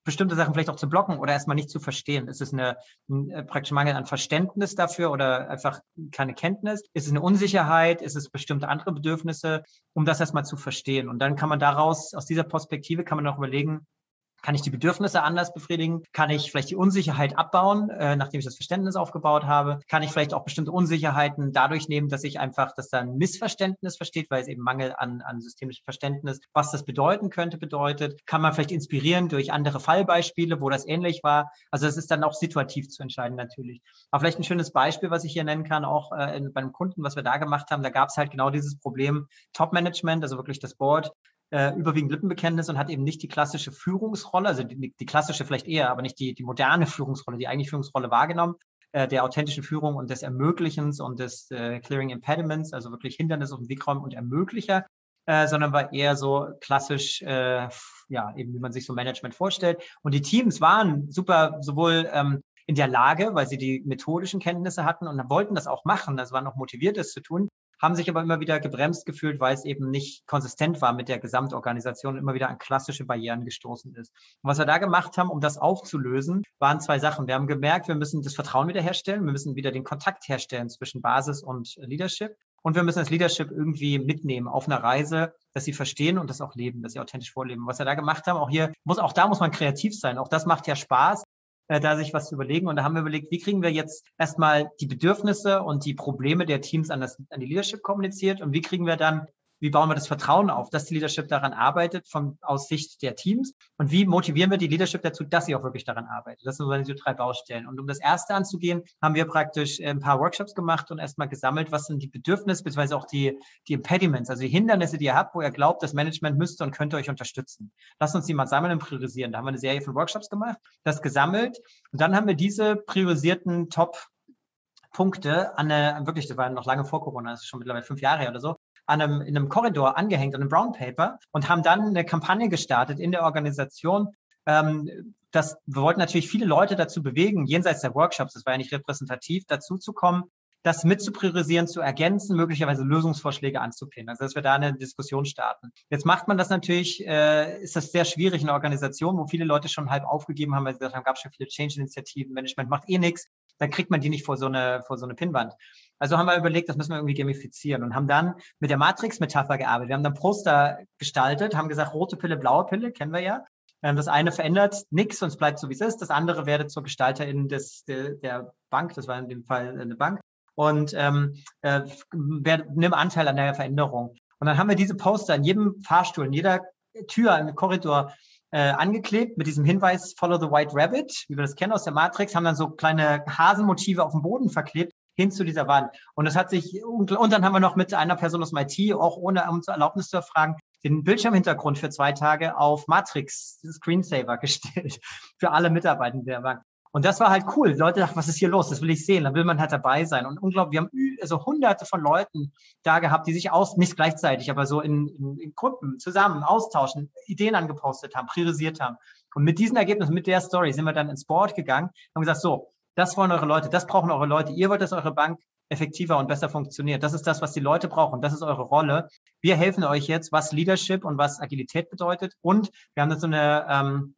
bestimmte Sachen vielleicht auch zu blocken oder erstmal nicht zu verstehen. Ist es eine, ein äh, praktisch Mangel an Verständnis dafür oder einfach keine Kenntnis? Ist es eine Unsicherheit? Ist es bestimmte andere Bedürfnisse, um das erstmal zu verstehen? Und dann kann man daraus, aus dieser Perspektive kann man auch überlegen, kann ich die Bedürfnisse anders befriedigen? Kann ich vielleicht die Unsicherheit abbauen, äh, nachdem ich das Verständnis aufgebaut habe? Kann ich vielleicht auch bestimmte Unsicherheiten dadurch nehmen, dass ich einfach, dass da ein Missverständnis versteht, weil es eben Mangel an, an systemischem Verständnis, was das bedeuten könnte, bedeutet? Kann man vielleicht inspirieren durch andere Fallbeispiele, wo das ähnlich war? Also es ist dann auch situativ zu entscheiden natürlich. Aber vielleicht ein schönes Beispiel, was ich hier nennen kann, auch äh, bei einem Kunden, was wir da gemacht haben, da gab es halt genau dieses Problem Top-Management, also wirklich das Board, äh, überwiegend Lippenbekenntnis und hat eben nicht die klassische Führungsrolle, also die, die klassische vielleicht eher, aber nicht die, die moderne Führungsrolle, die eigentliche Führungsrolle wahrgenommen, äh, der authentischen Führung und des Ermöglichens und des äh, Clearing Impediments, also wirklich Hindernisse auf dem Wegräumen und Ermöglicher, äh, sondern war eher so klassisch, äh, ja, eben wie man sich so Management vorstellt. Und die Teams waren super sowohl ähm, in der Lage, weil sie die methodischen Kenntnisse hatten und wollten das auch machen, das waren auch motiviert, das zu tun, haben sich aber immer wieder gebremst gefühlt, weil es eben nicht konsistent war mit der Gesamtorganisation und immer wieder an klassische Barrieren gestoßen ist. Und was wir da gemacht haben, um das aufzulösen, waren zwei Sachen. Wir haben gemerkt, wir müssen das Vertrauen wiederherstellen, wir müssen wieder den Kontakt herstellen zwischen Basis und Leadership. Und wir müssen das Leadership irgendwie mitnehmen auf einer Reise, dass sie verstehen und das auch leben, dass sie authentisch vorleben. Was wir da gemacht haben, auch hier muss, auch da muss man kreativ sein. Auch das macht ja Spaß. Äh, da sich was zu überlegen. Und da haben wir überlegt, wie kriegen wir jetzt erstmal die Bedürfnisse und die Probleme der Teams an, das, an die Leadership kommuniziert und wie kriegen wir dann wie bauen wir das Vertrauen auf, dass die Leadership daran arbeitet, von, aus Sicht der Teams? Und wie motivieren wir die Leadership dazu, dass sie auch wirklich daran arbeitet? Das sind so drei Baustellen. Und um das erste anzugehen, haben wir praktisch ein paar Workshops gemacht und erstmal gesammelt, was sind die Bedürfnisse, beziehungsweise auch die, die Impediments, also die Hindernisse, die ihr habt, wo ihr glaubt, das Management müsste und könnte euch unterstützen. Lasst uns die mal sammeln und priorisieren. Da haben wir eine Serie von Workshops gemacht, das gesammelt. Und dann haben wir diese priorisierten Top Punkte an eine, wirklich, das war noch lange vor Corona, das ist schon mittlerweile fünf Jahre her oder so, an einem, in einem Korridor angehängt, an einem Brown Paper und haben dann eine Kampagne gestartet in der Organisation. Ähm, das, wir wollten natürlich viele Leute dazu bewegen, jenseits der Workshops, das war ja nicht repräsentativ, dazu zu kommen, das mit zu priorisieren, zu ergänzen, möglicherweise Lösungsvorschläge anzupinnen. Also dass wir da eine Diskussion starten. Jetzt macht man das natürlich, äh, ist das sehr schwierig in einer Organisation, wo viele Leute schon halb aufgegeben haben, weil sie gesagt haben, gab schon viele Change-Initiativen, Management macht eh nichts, dann kriegt man die nicht vor so eine, vor so eine Pinnwand. Also haben wir überlegt, das müssen wir irgendwie gamifizieren und haben dann mit der Matrix-Metapher gearbeitet. Wir haben dann Poster gestaltet, haben gesagt, rote Pille, blaue Pille, kennen wir ja. Ähm, das eine verändert nichts und es bleibt so, wie es ist. Das andere werde zur Gestalterin des, der, der Bank, das war in dem Fall eine Bank, und ähm, äh, nimm Anteil an der Veränderung. Und dann haben wir diese Poster in jedem Fahrstuhl, in jeder Tür im Korridor äh, angeklebt mit diesem Hinweis Follow the White Rabbit, wie wir das kennen aus der Matrix, haben dann so kleine Hasenmotive auf dem Boden verklebt hin zu dieser Wand. Und das hat sich, und, und dann haben wir noch mit einer Person aus dem IT, auch ohne um Erlaubnis zu erfragen, den Bildschirmhintergrund für zwei Tage auf Matrix Screensaver gestellt für alle Mitarbeitenden der Bank. Und das war halt cool. Die Leute dachten, was ist hier los? Das will ich sehen. Da will man halt dabei sein. Und unglaublich, wir haben also hunderte von Leuten da gehabt, die sich aus, nicht gleichzeitig, aber so in, in, in Gruppen zusammen austauschen, Ideen angepostet haben, priorisiert haben. Und mit diesen Ergebnissen, mit der Story sind wir dann ins Board gegangen und gesagt, so, das wollen eure Leute, das brauchen eure Leute. Ihr wollt, dass eure Bank effektiver und besser funktioniert. Das ist das, was die Leute brauchen. Das ist eure Rolle. Wir helfen euch jetzt, was Leadership und was Agilität bedeutet. Und wir haben dann so eine ähm,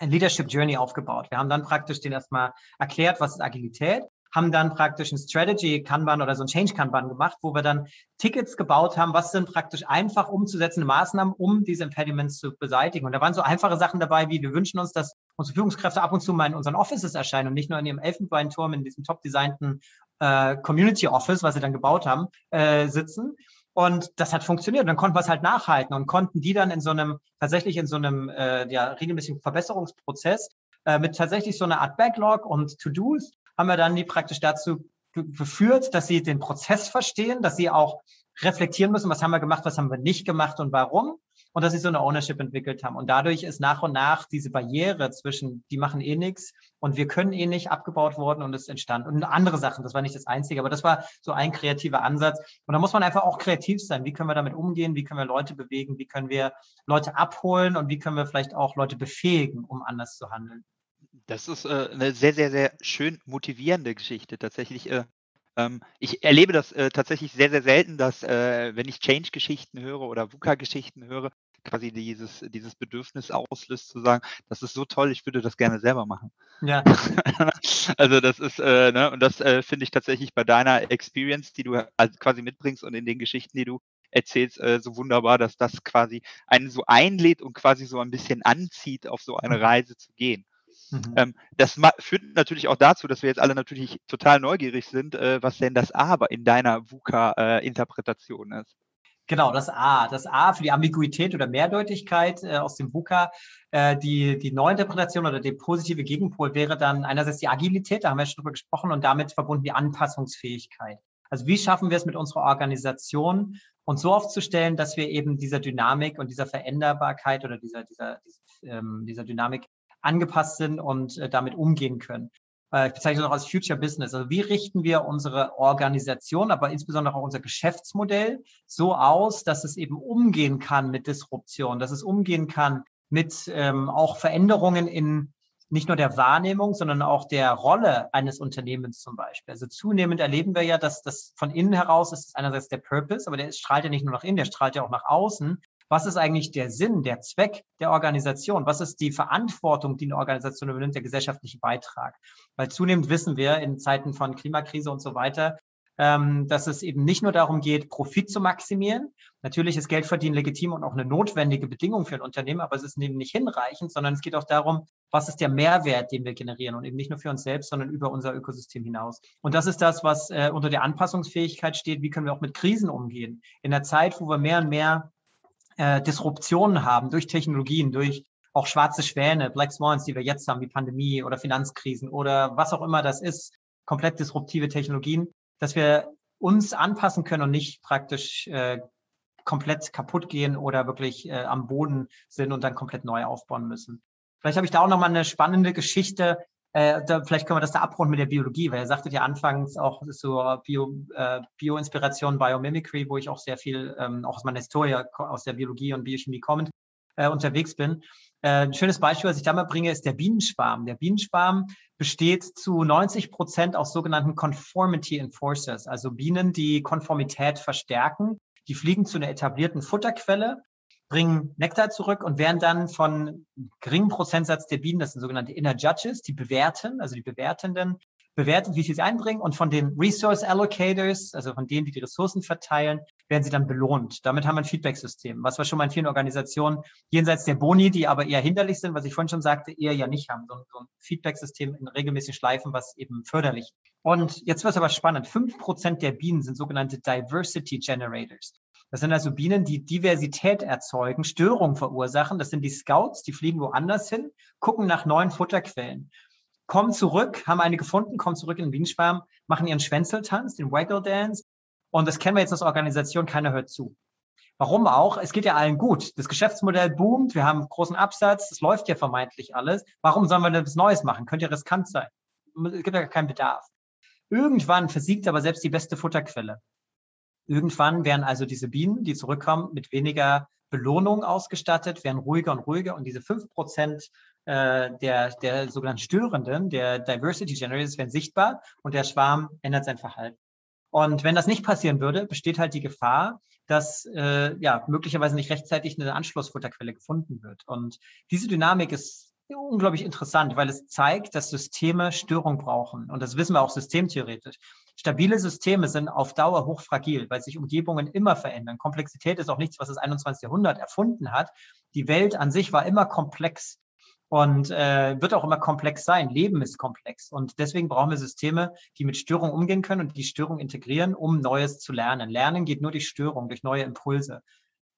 Leadership Journey aufgebaut. Wir haben dann praktisch den erstmal erklärt, was ist Agilität haben dann praktisch ein Strategy Kanban oder so ein Change Kanban gemacht, wo wir dann Tickets gebaut haben, was sind praktisch einfach umzusetzende Maßnahmen, um diese Impediments zu beseitigen. Und da waren so einfache Sachen dabei, wie wir wünschen uns, dass unsere Führungskräfte ab und zu mal in unseren Offices erscheinen und nicht nur in ihrem Elfenbeinturm in diesem top designten äh, Community Office, was sie dann gebaut haben, äh, sitzen. Und das hat funktioniert. Und dann konnten wir es halt nachhalten und konnten die dann in so einem, tatsächlich in so einem äh, ja, regelmäßigen Verbesserungsprozess äh, mit tatsächlich so einer Art Backlog und To-Dos haben wir dann die praktisch dazu geführt, dass sie den Prozess verstehen, dass sie auch reflektieren müssen, was haben wir gemacht, was haben wir nicht gemacht und warum. Und dass sie so eine Ownership entwickelt haben. Und dadurch ist nach und nach diese Barriere zwischen, die machen eh nichts und wir können eh nicht abgebaut worden und es entstand. Und andere Sachen, das war nicht das Einzige, aber das war so ein kreativer Ansatz. Und da muss man einfach auch kreativ sein. Wie können wir damit umgehen? Wie können wir Leute bewegen? Wie können wir Leute abholen? Und wie können wir vielleicht auch Leute befähigen, um anders zu handeln? Das ist äh, eine sehr, sehr, sehr schön motivierende Geschichte. Tatsächlich, äh, ähm, ich erlebe das äh, tatsächlich sehr, sehr selten, dass, äh, wenn ich Change-Geschichten höre oder VUCA-Geschichten höre, quasi dieses, dieses Bedürfnis auslöst, zu sagen, das ist so toll, ich würde das gerne selber machen. Ja. also das ist, äh, ne, und das äh, finde ich tatsächlich bei deiner Experience, die du also quasi mitbringst und in den Geschichten, die du erzählst, äh, so wunderbar, dass das quasi einen so einlädt und quasi so ein bisschen anzieht, auf so eine mhm. Reise zu gehen. Mhm. Ähm, das führt natürlich auch dazu, dass wir jetzt alle natürlich total neugierig sind, äh, was denn das Aber in deiner VUCA-Interpretation äh, ist. Genau, das A. Das A für die Ambiguität oder Mehrdeutigkeit äh, aus dem VUCA. Äh, die, die Neuinterpretation oder der positive Gegenpol wäre dann einerseits die Agilität, da haben wir schon drüber gesprochen, und damit verbunden die Anpassungsfähigkeit. Also wie schaffen wir es mit unserer Organisation, uns so aufzustellen, dass wir eben dieser Dynamik und dieser Veränderbarkeit oder dieser, dieser, dieser, ähm, dieser Dynamik angepasst sind und äh, damit umgehen können. Äh, ich bezeichne das auch als Future Business. Also wie richten wir unsere Organisation, aber insbesondere auch unser Geschäftsmodell so aus, dass es eben umgehen kann mit Disruption, dass es umgehen kann mit ähm, auch Veränderungen in nicht nur der Wahrnehmung, sondern auch der Rolle eines Unternehmens zum Beispiel. Also zunehmend erleben wir ja, dass das von innen heraus ist einerseits der Purpose, aber der strahlt ja nicht nur nach innen, der strahlt ja auch nach außen was ist eigentlich der Sinn, der Zweck der Organisation? Was ist die Verantwortung, die eine Organisation übernimmt, der gesellschaftliche Beitrag? Weil zunehmend wissen wir in Zeiten von Klimakrise und so weiter, ähm, dass es eben nicht nur darum geht, Profit zu maximieren. Natürlich ist Geldverdienen legitim und auch eine notwendige Bedingung für ein Unternehmen, aber es ist eben nicht hinreichend, sondern es geht auch darum, was ist der Mehrwert, den wir generieren und eben nicht nur für uns selbst, sondern über unser Ökosystem hinaus. Und das ist das, was äh, unter der Anpassungsfähigkeit steht. Wie können wir auch mit Krisen umgehen? In der Zeit, wo wir mehr und mehr äh, Disruptionen haben durch Technologien, durch auch schwarze Schwäne, Black Swans, die wir jetzt haben, wie Pandemie oder Finanzkrisen oder was auch immer das ist, komplett disruptive Technologien, dass wir uns anpassen können und nicht praktisch äh, komplett kaputt gehen oder wirklich äh, am Boden sind und dann komplett neu aufbauen müssen. Vielleicht habe ich da auch nochmal eine spannende Geschichte. Äh, da, vielleicht können wir das da abrunden mit der Biologie, weil ihr sagtet ja anfangs auch so Bio, äh, Bio-Inspiration, Biomimicry, wo ich auch sehr viel, ähm, auch aus meiner Historie aus der Biologie und Biochemie kommend, äh, unterwegs bin. Äh, ein schönes Beispiel, was ich da mal bringe, ist der Bienenschwarm. Der Bienenschwarm besteht zu 90 Prozent aus sogenannten Conformity Enforcers, also Bienen, die Konformität verstärken. Die fliegen zu einer etablierten Futterquelle bringen Nektar zurück und werden dann von geringem Prozentsatz der Bienen, das sind sogenannte Inner Judges, die bewerten, also die Bewertenden, bewerten, wie viel sie einbringen und von den Resource Allocators, also von denen, die die Ressourcen verteilen, werden sie dann belohnt. Damit haben wir ein Feedback-System, was wir schon mal in vielen Organisationen jenseits der Boni, die aber eher hinderlich sind, was ich vorhin schon sagte, eher ja nicht haben. So, so ein Feedback-System in regelmäßigen Schleifen, was eben förderlich. Und jetzt wird es aber spannend. Fünf Prozent der Bienen sind sogenannte Diversity Generators. Das sind also Bienen, die Diversität erzeugen, Störungen verursachen. Das sind die Scouts, die fliegen woanders hin, gucken nach neuen Futterquellen, kommen zurück, haben eine gefunden, kommen zurück in den Bienenschwarm, machen ihren Schwänzeltanz, den Waggle Dance. Und das kennen wir jetzt als Organisation, keiner hört zu. Warum auch? Es geht ja allen gut. Das Geschäftsmodell boomt, wir haben großen Absatz, es läuft ja vermeintlich alles. Warum sollen wir denn was Neues machen? Könnte ja riskant sein. Es gibt ja keinen Bedarf. Irgendwann versiegt aber selbst die beste Futterquelle. Irgendwann werden also diese Bienen, die zurückkommen, mit weniger Belohnung ausgestattet, werden ruhiger und ruhiger und diese fünf Prozent äh, der, der sogenannten Störenden, der Diversity Generators, werden sichtbar und der Schwarm ändert sein Verhalten. Und wenn das nicht passieren würde, besteht halt die Gefahr, dass äh, ja möglicherweise nicht rechtzeitig eine Anschlussfutterquelle gefunden wird. Und diese Dynamik ist unglaublich interessant, weil es zeigt, dass Systeme Störung brauchen. Und das wissen wir auch systemtheoretisch. Stabile Systeme sind auf Dauer hochfragil, weil sich Umgebungen immer verändern. Komplexität ist auch nichts, was das 21. Jahrhundert erfunden hat. Die Welt an sich war immer komplex und äh, wird auch immer komplex sein. Leben ist komplex. Und deswegen brauchen wir Systeme, die mit Störungen umgehen können und die Störung integrieren, um Neues zu lernen. Lernen geht nur durch Störung, durch neue Impulse.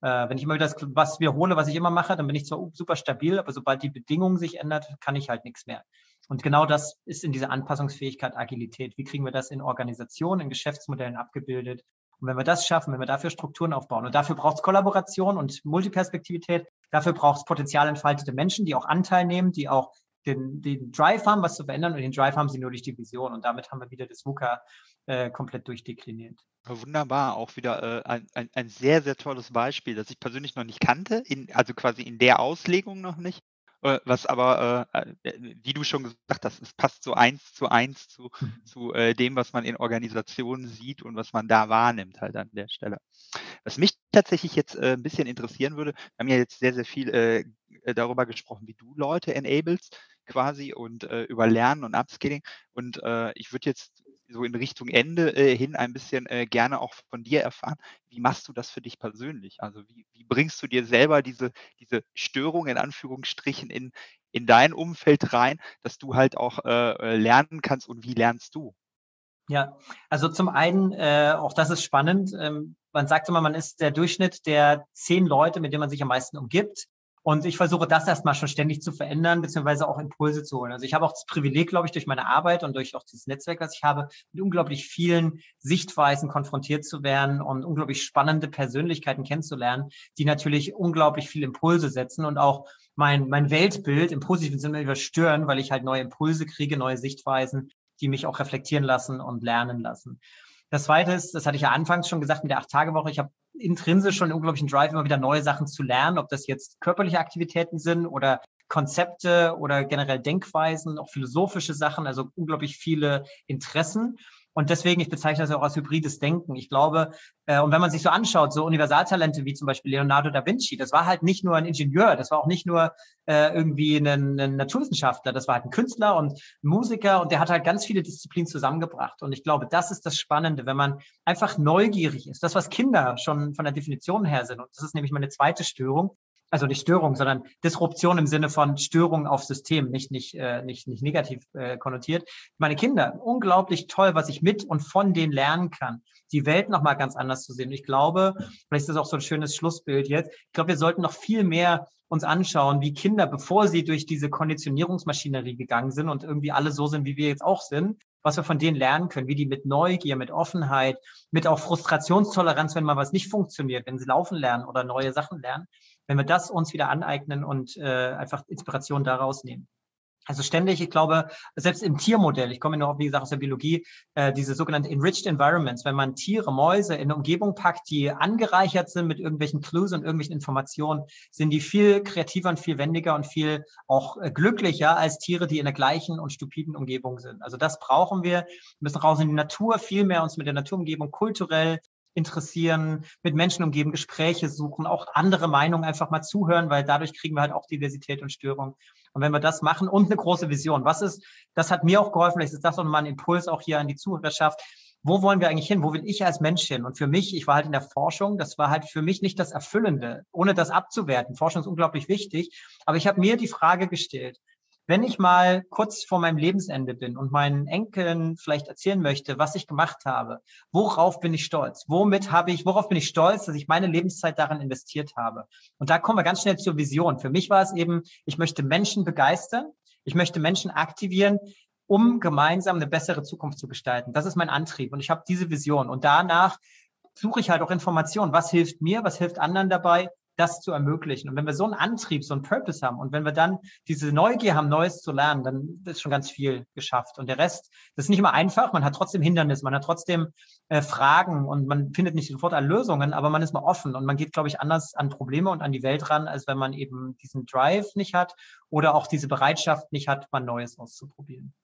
Äh, wenn ich immer wieder das, was wiederhole, was ich immer mache, dann bin ich zwar super stabil, aber sobald die Bedingung sich ändert, kann ich halt nichts mehr. Und genau das ist in dieser Anpassungsfähigkeit Agilität. Wie kriegen wir das in Organisationen, in Geschäftsmodellen abgebildet? Und wenn wir das schaffen, wenn wir dafür Strukturen aufbauen, und dafür braucht es Kollaboration und Multiperspektivität, dafür braucht es potenzialentfaltete Menschen, die auch Anteil nehmen, die auch den, den Drive haben, was zu verändern, und den Drive haben sie nur durch die Vision. Und damit haben wir wieder das VUCA äh, komplett durchdekliniert. Wunderbar, auch wieder äh, ein, ein, ein, sehr, sehr tolles Beispiel, das ich persönlich noch nicht kannte, in, also quasi in der Auslegung noch nicht, äh, was aber, äh, äh, wie du schon gesagt hast, es passt so eins zu eins zu, mhm. zu äh, dem, was man in Organisationen sieht und was man da wahrnimmt halt an der Stelle. Was mich tatsächlich jetzt ein bisschen interessieren würde, wir haben ja jetzt sehr, sehr viel darüber gesprochen, wie du Leute enablest quasi und über Lernen und Upskilling und ich würde jetzt so in Richtung Ende äh, hin ein bisschen äh, gerne auch von dir erfahren. Wie machst du das für dich persönlich? Also wie, wie bringst du dir selber diese, diese Störung in Anführungsstrichen in, in dein Umfeld rein, dass du halt auch äh, äh, lernen kannst und wie lernst du? Ja, also zum einen, äh, auch das ist spannend. Ähm, man sagt immer, man ist der Durchschnitt der zehn Leute, mit denen man sich am meisten umgibt. Und ich versuche das erstmal schon ständig zu verändern, beziehungsweise auch Impulse zu holen. Also ich habe auch das Privileg, glaube ich, durch meine Arbeit und durch auch dieses Netzwerk, was ich habe, mit unglaublich vielen Sichtweisen konfrontiert zu werden und unglaublich spannende Persönlichkeiten kennenzulernen, die natürlich unglaublich viele Impulse setzen und auch mein, mein Weltbild im positiven Sinne überstören, weil ich halt neue Impulse kriege, neue Sichtweisen, die mich auch reflektieren lassen und lernen lassen. Das Zweite ist, das hatte ich ja anfangs schon gesagt mit der Acht-Tage-Woche, ich habe intrinsisch schon einen unglaublichen Drive, immer wieder neue Sachen zu lernen, ob das jetzt körperliche Aktivitäten sind oder Konzepte oder generell Denkweisen, auch philosophische Sachen, also unglaublich viele Interessen. Und deswegen, ich bezeichne das auch als hybrides Denken. Ich glaube, äh, und wenn man sich so anschaut, so Universaltalente wie zum Beispiel Leonardo da Vinci, das war halt nicht nur ein Ingenieur, das war auch nicht nur äh, irgendwie ein, ein Naturwissenschaftler, das war halt ein Künstler und Musiker und der hat halt ganz viele Disziplinen zusammengebracht. Und ich glaube, das ist das Spannende, wenn man einfach neugierig ist. Das, was Kinder schon von der Definition her sind. Und das ist nämlich meine zweite Störung also nicht Störung, sondern Disruption im Sinne von Störung auf System, nicht, nicht, äh, nicht, nicht negativ äh, konnotiert. Meine Kinder, unglaublich toll, was ich mit und von denen lernen kann, die Welt nochmal ganz anders zu sehen. Und ich glaube, vielleicht ist das auch so ein schönes Schlussbild jetzt, ich glaube, wir sollten noch viel mehr uns anschauen, wie Kinder, bevor sie durch diese Konditionierungsmaschinerie gegangen sind und irgendwie alle so sind, wie wir jetzt auch sind, was wir von denen lernen können, wie die mit Neugier, mit Offenheit, mit auch Frustrationstoleranz, wenn mal was nicht funktioniert, wenn sie laufen lernen oder neue Sachen lernen, wenn wir das uns wieder aneignen und äh, einfach Inspiration daraus nehmen. Also ständig, ich glaube, selbst im Tiermodell, ich komme nur, wie gesagt, aus der Biologie, äh, diese sogenannten Enriched Environments, wenn man Tiere, Mäuse in eine Umgebung packt, die angereichert sind mit irgendwelchen Clues und irgendwelchen Informationen, sind die viel kreativer und viel wendiger und viel auch äh, glücklicher als Tiere, die in der gleichen und stupiden Umgebung sind. Also das brauchen wir. Wir müssen raus in die Natur, viel mehr uns mit der Naturumgebung kulturell interessieren, mit Menschen umgeben, Gespräche suchen, auch andere Meinungen einfach mal zuhören, weil dadurch kriegen wir halt auch Diversität und Störung. Und wenn wir das machen und eine große Vision, was ist, das hat mir auch geholfen, vielleicht ist das auch mal ein Impuls auch hier an die Zuhörerschaft. Wo wollen wir eigentlich hin? Wo will ich als Mensch hin? Und für mich, ich war halt in der Forschung, das war halt für mich nicht das Erfüllende, ohne das abzuwerten. Forschung ist unglaublich wichtig. Aber ich habe mir die Frage gestellt, wenn ich mal kurz vor meinem Lebensende bin und meinen Enkeln vielleicht erzählen möchte, was ich gemacht habe, worauf bin ich stolz? Womit habe ich, worauf bin ich stolz, dass ich meine Lebenszeit darin investiert habe? Und da kommen wir ganz schnell zur Vision. Für mich war es eben, ich möchte Menschen begeistern. Ich möchte Menschen aktivieren, um gemeinsam eine bessere Zukunft zu gestalten. Das ist mein Antrieb und ich habe diese Vision. Und danach suche ich halt auch Informationen. Was hilft mir? Was hilft anderen dabei? Das zu ermöglichen. Und wenn wir so einen Antrieb, so einen Purpose haben und wenn wir dann diese Neugier haben, Neues zu lernen, dann ist schon ganz viel geschafft. Und der Rest, das ist nicht immer einfach. Man hat trotzdem Hindernisse, man hat trotzdem äh, Fragen und man findet nicht sofort alle Lösungen, aber man ist mal offen und man geht, glaube ich, anders an Probleme und an die Welt ran, als wenn man eben diesen Drive nicht hat oder auch diese Bereitschaft nicht hat, mal Neues auszuprobieren.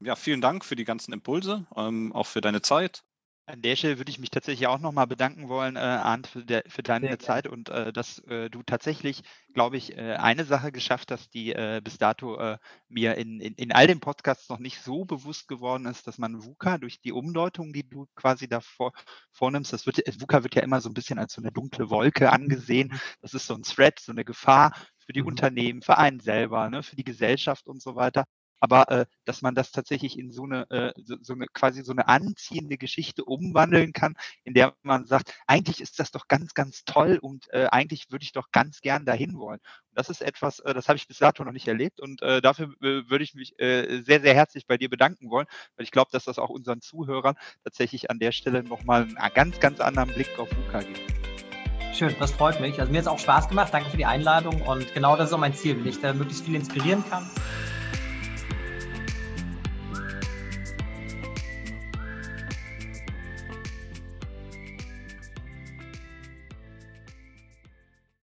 Ja, vielen Dank für die ganzen Impulse, ähm, auch für deine Zeit. An der Stelle würde ich mich tatsächlich auch nochmal bedanken wollen, äh, Arndt, für, der, für deine Sehr Zeit und äh, dass äh, du tatsächlich, glaube ich, äh, eine Sache geschafft hast, die äh, bis dato äh, mir in, in, in all den Podcasts noch nicht so bewusst geworden ist, dass man VUCA durch die Umdeutung, die du quasi davor vornimmst, das wird, VUCA wird ja immer so ein bisschen als so eine dunkle Wolke angesehen. Mhm. Das ist so ein Threat, so eine Gefahr für die mhm. Unternehmen, für einen selber, ne, für die Gesellschaft und so weiter aber äh, dass man das tatsächlich in so eine, äh, so, so eine quasi so eine anziehende Geschichte umwandeln kann, in der man sagt, eigentlich ist das doch ganz, ganz toll und äh, eigentlich würde ich doch ganz gern dahin wollen. Und das ist etwas, äh, das habe ich bis dato noch nicht erlebt und äh, dafür äh, würde ich mich äh, sehr, sehr herzlich bei dir bedanken wollen, weil ich glaube, dass das auch unseren Zuhörern tatsächlich an der Stelle nochmal einen ganz, ganz anderen Blick auf VUCA gibt. Schön, das freut mich. Also mir hat es auch Spaß gemacht. Danke für die Einladung und genau das ist auch mein Ziel, wenn ich da möglichst viel inspirieren kann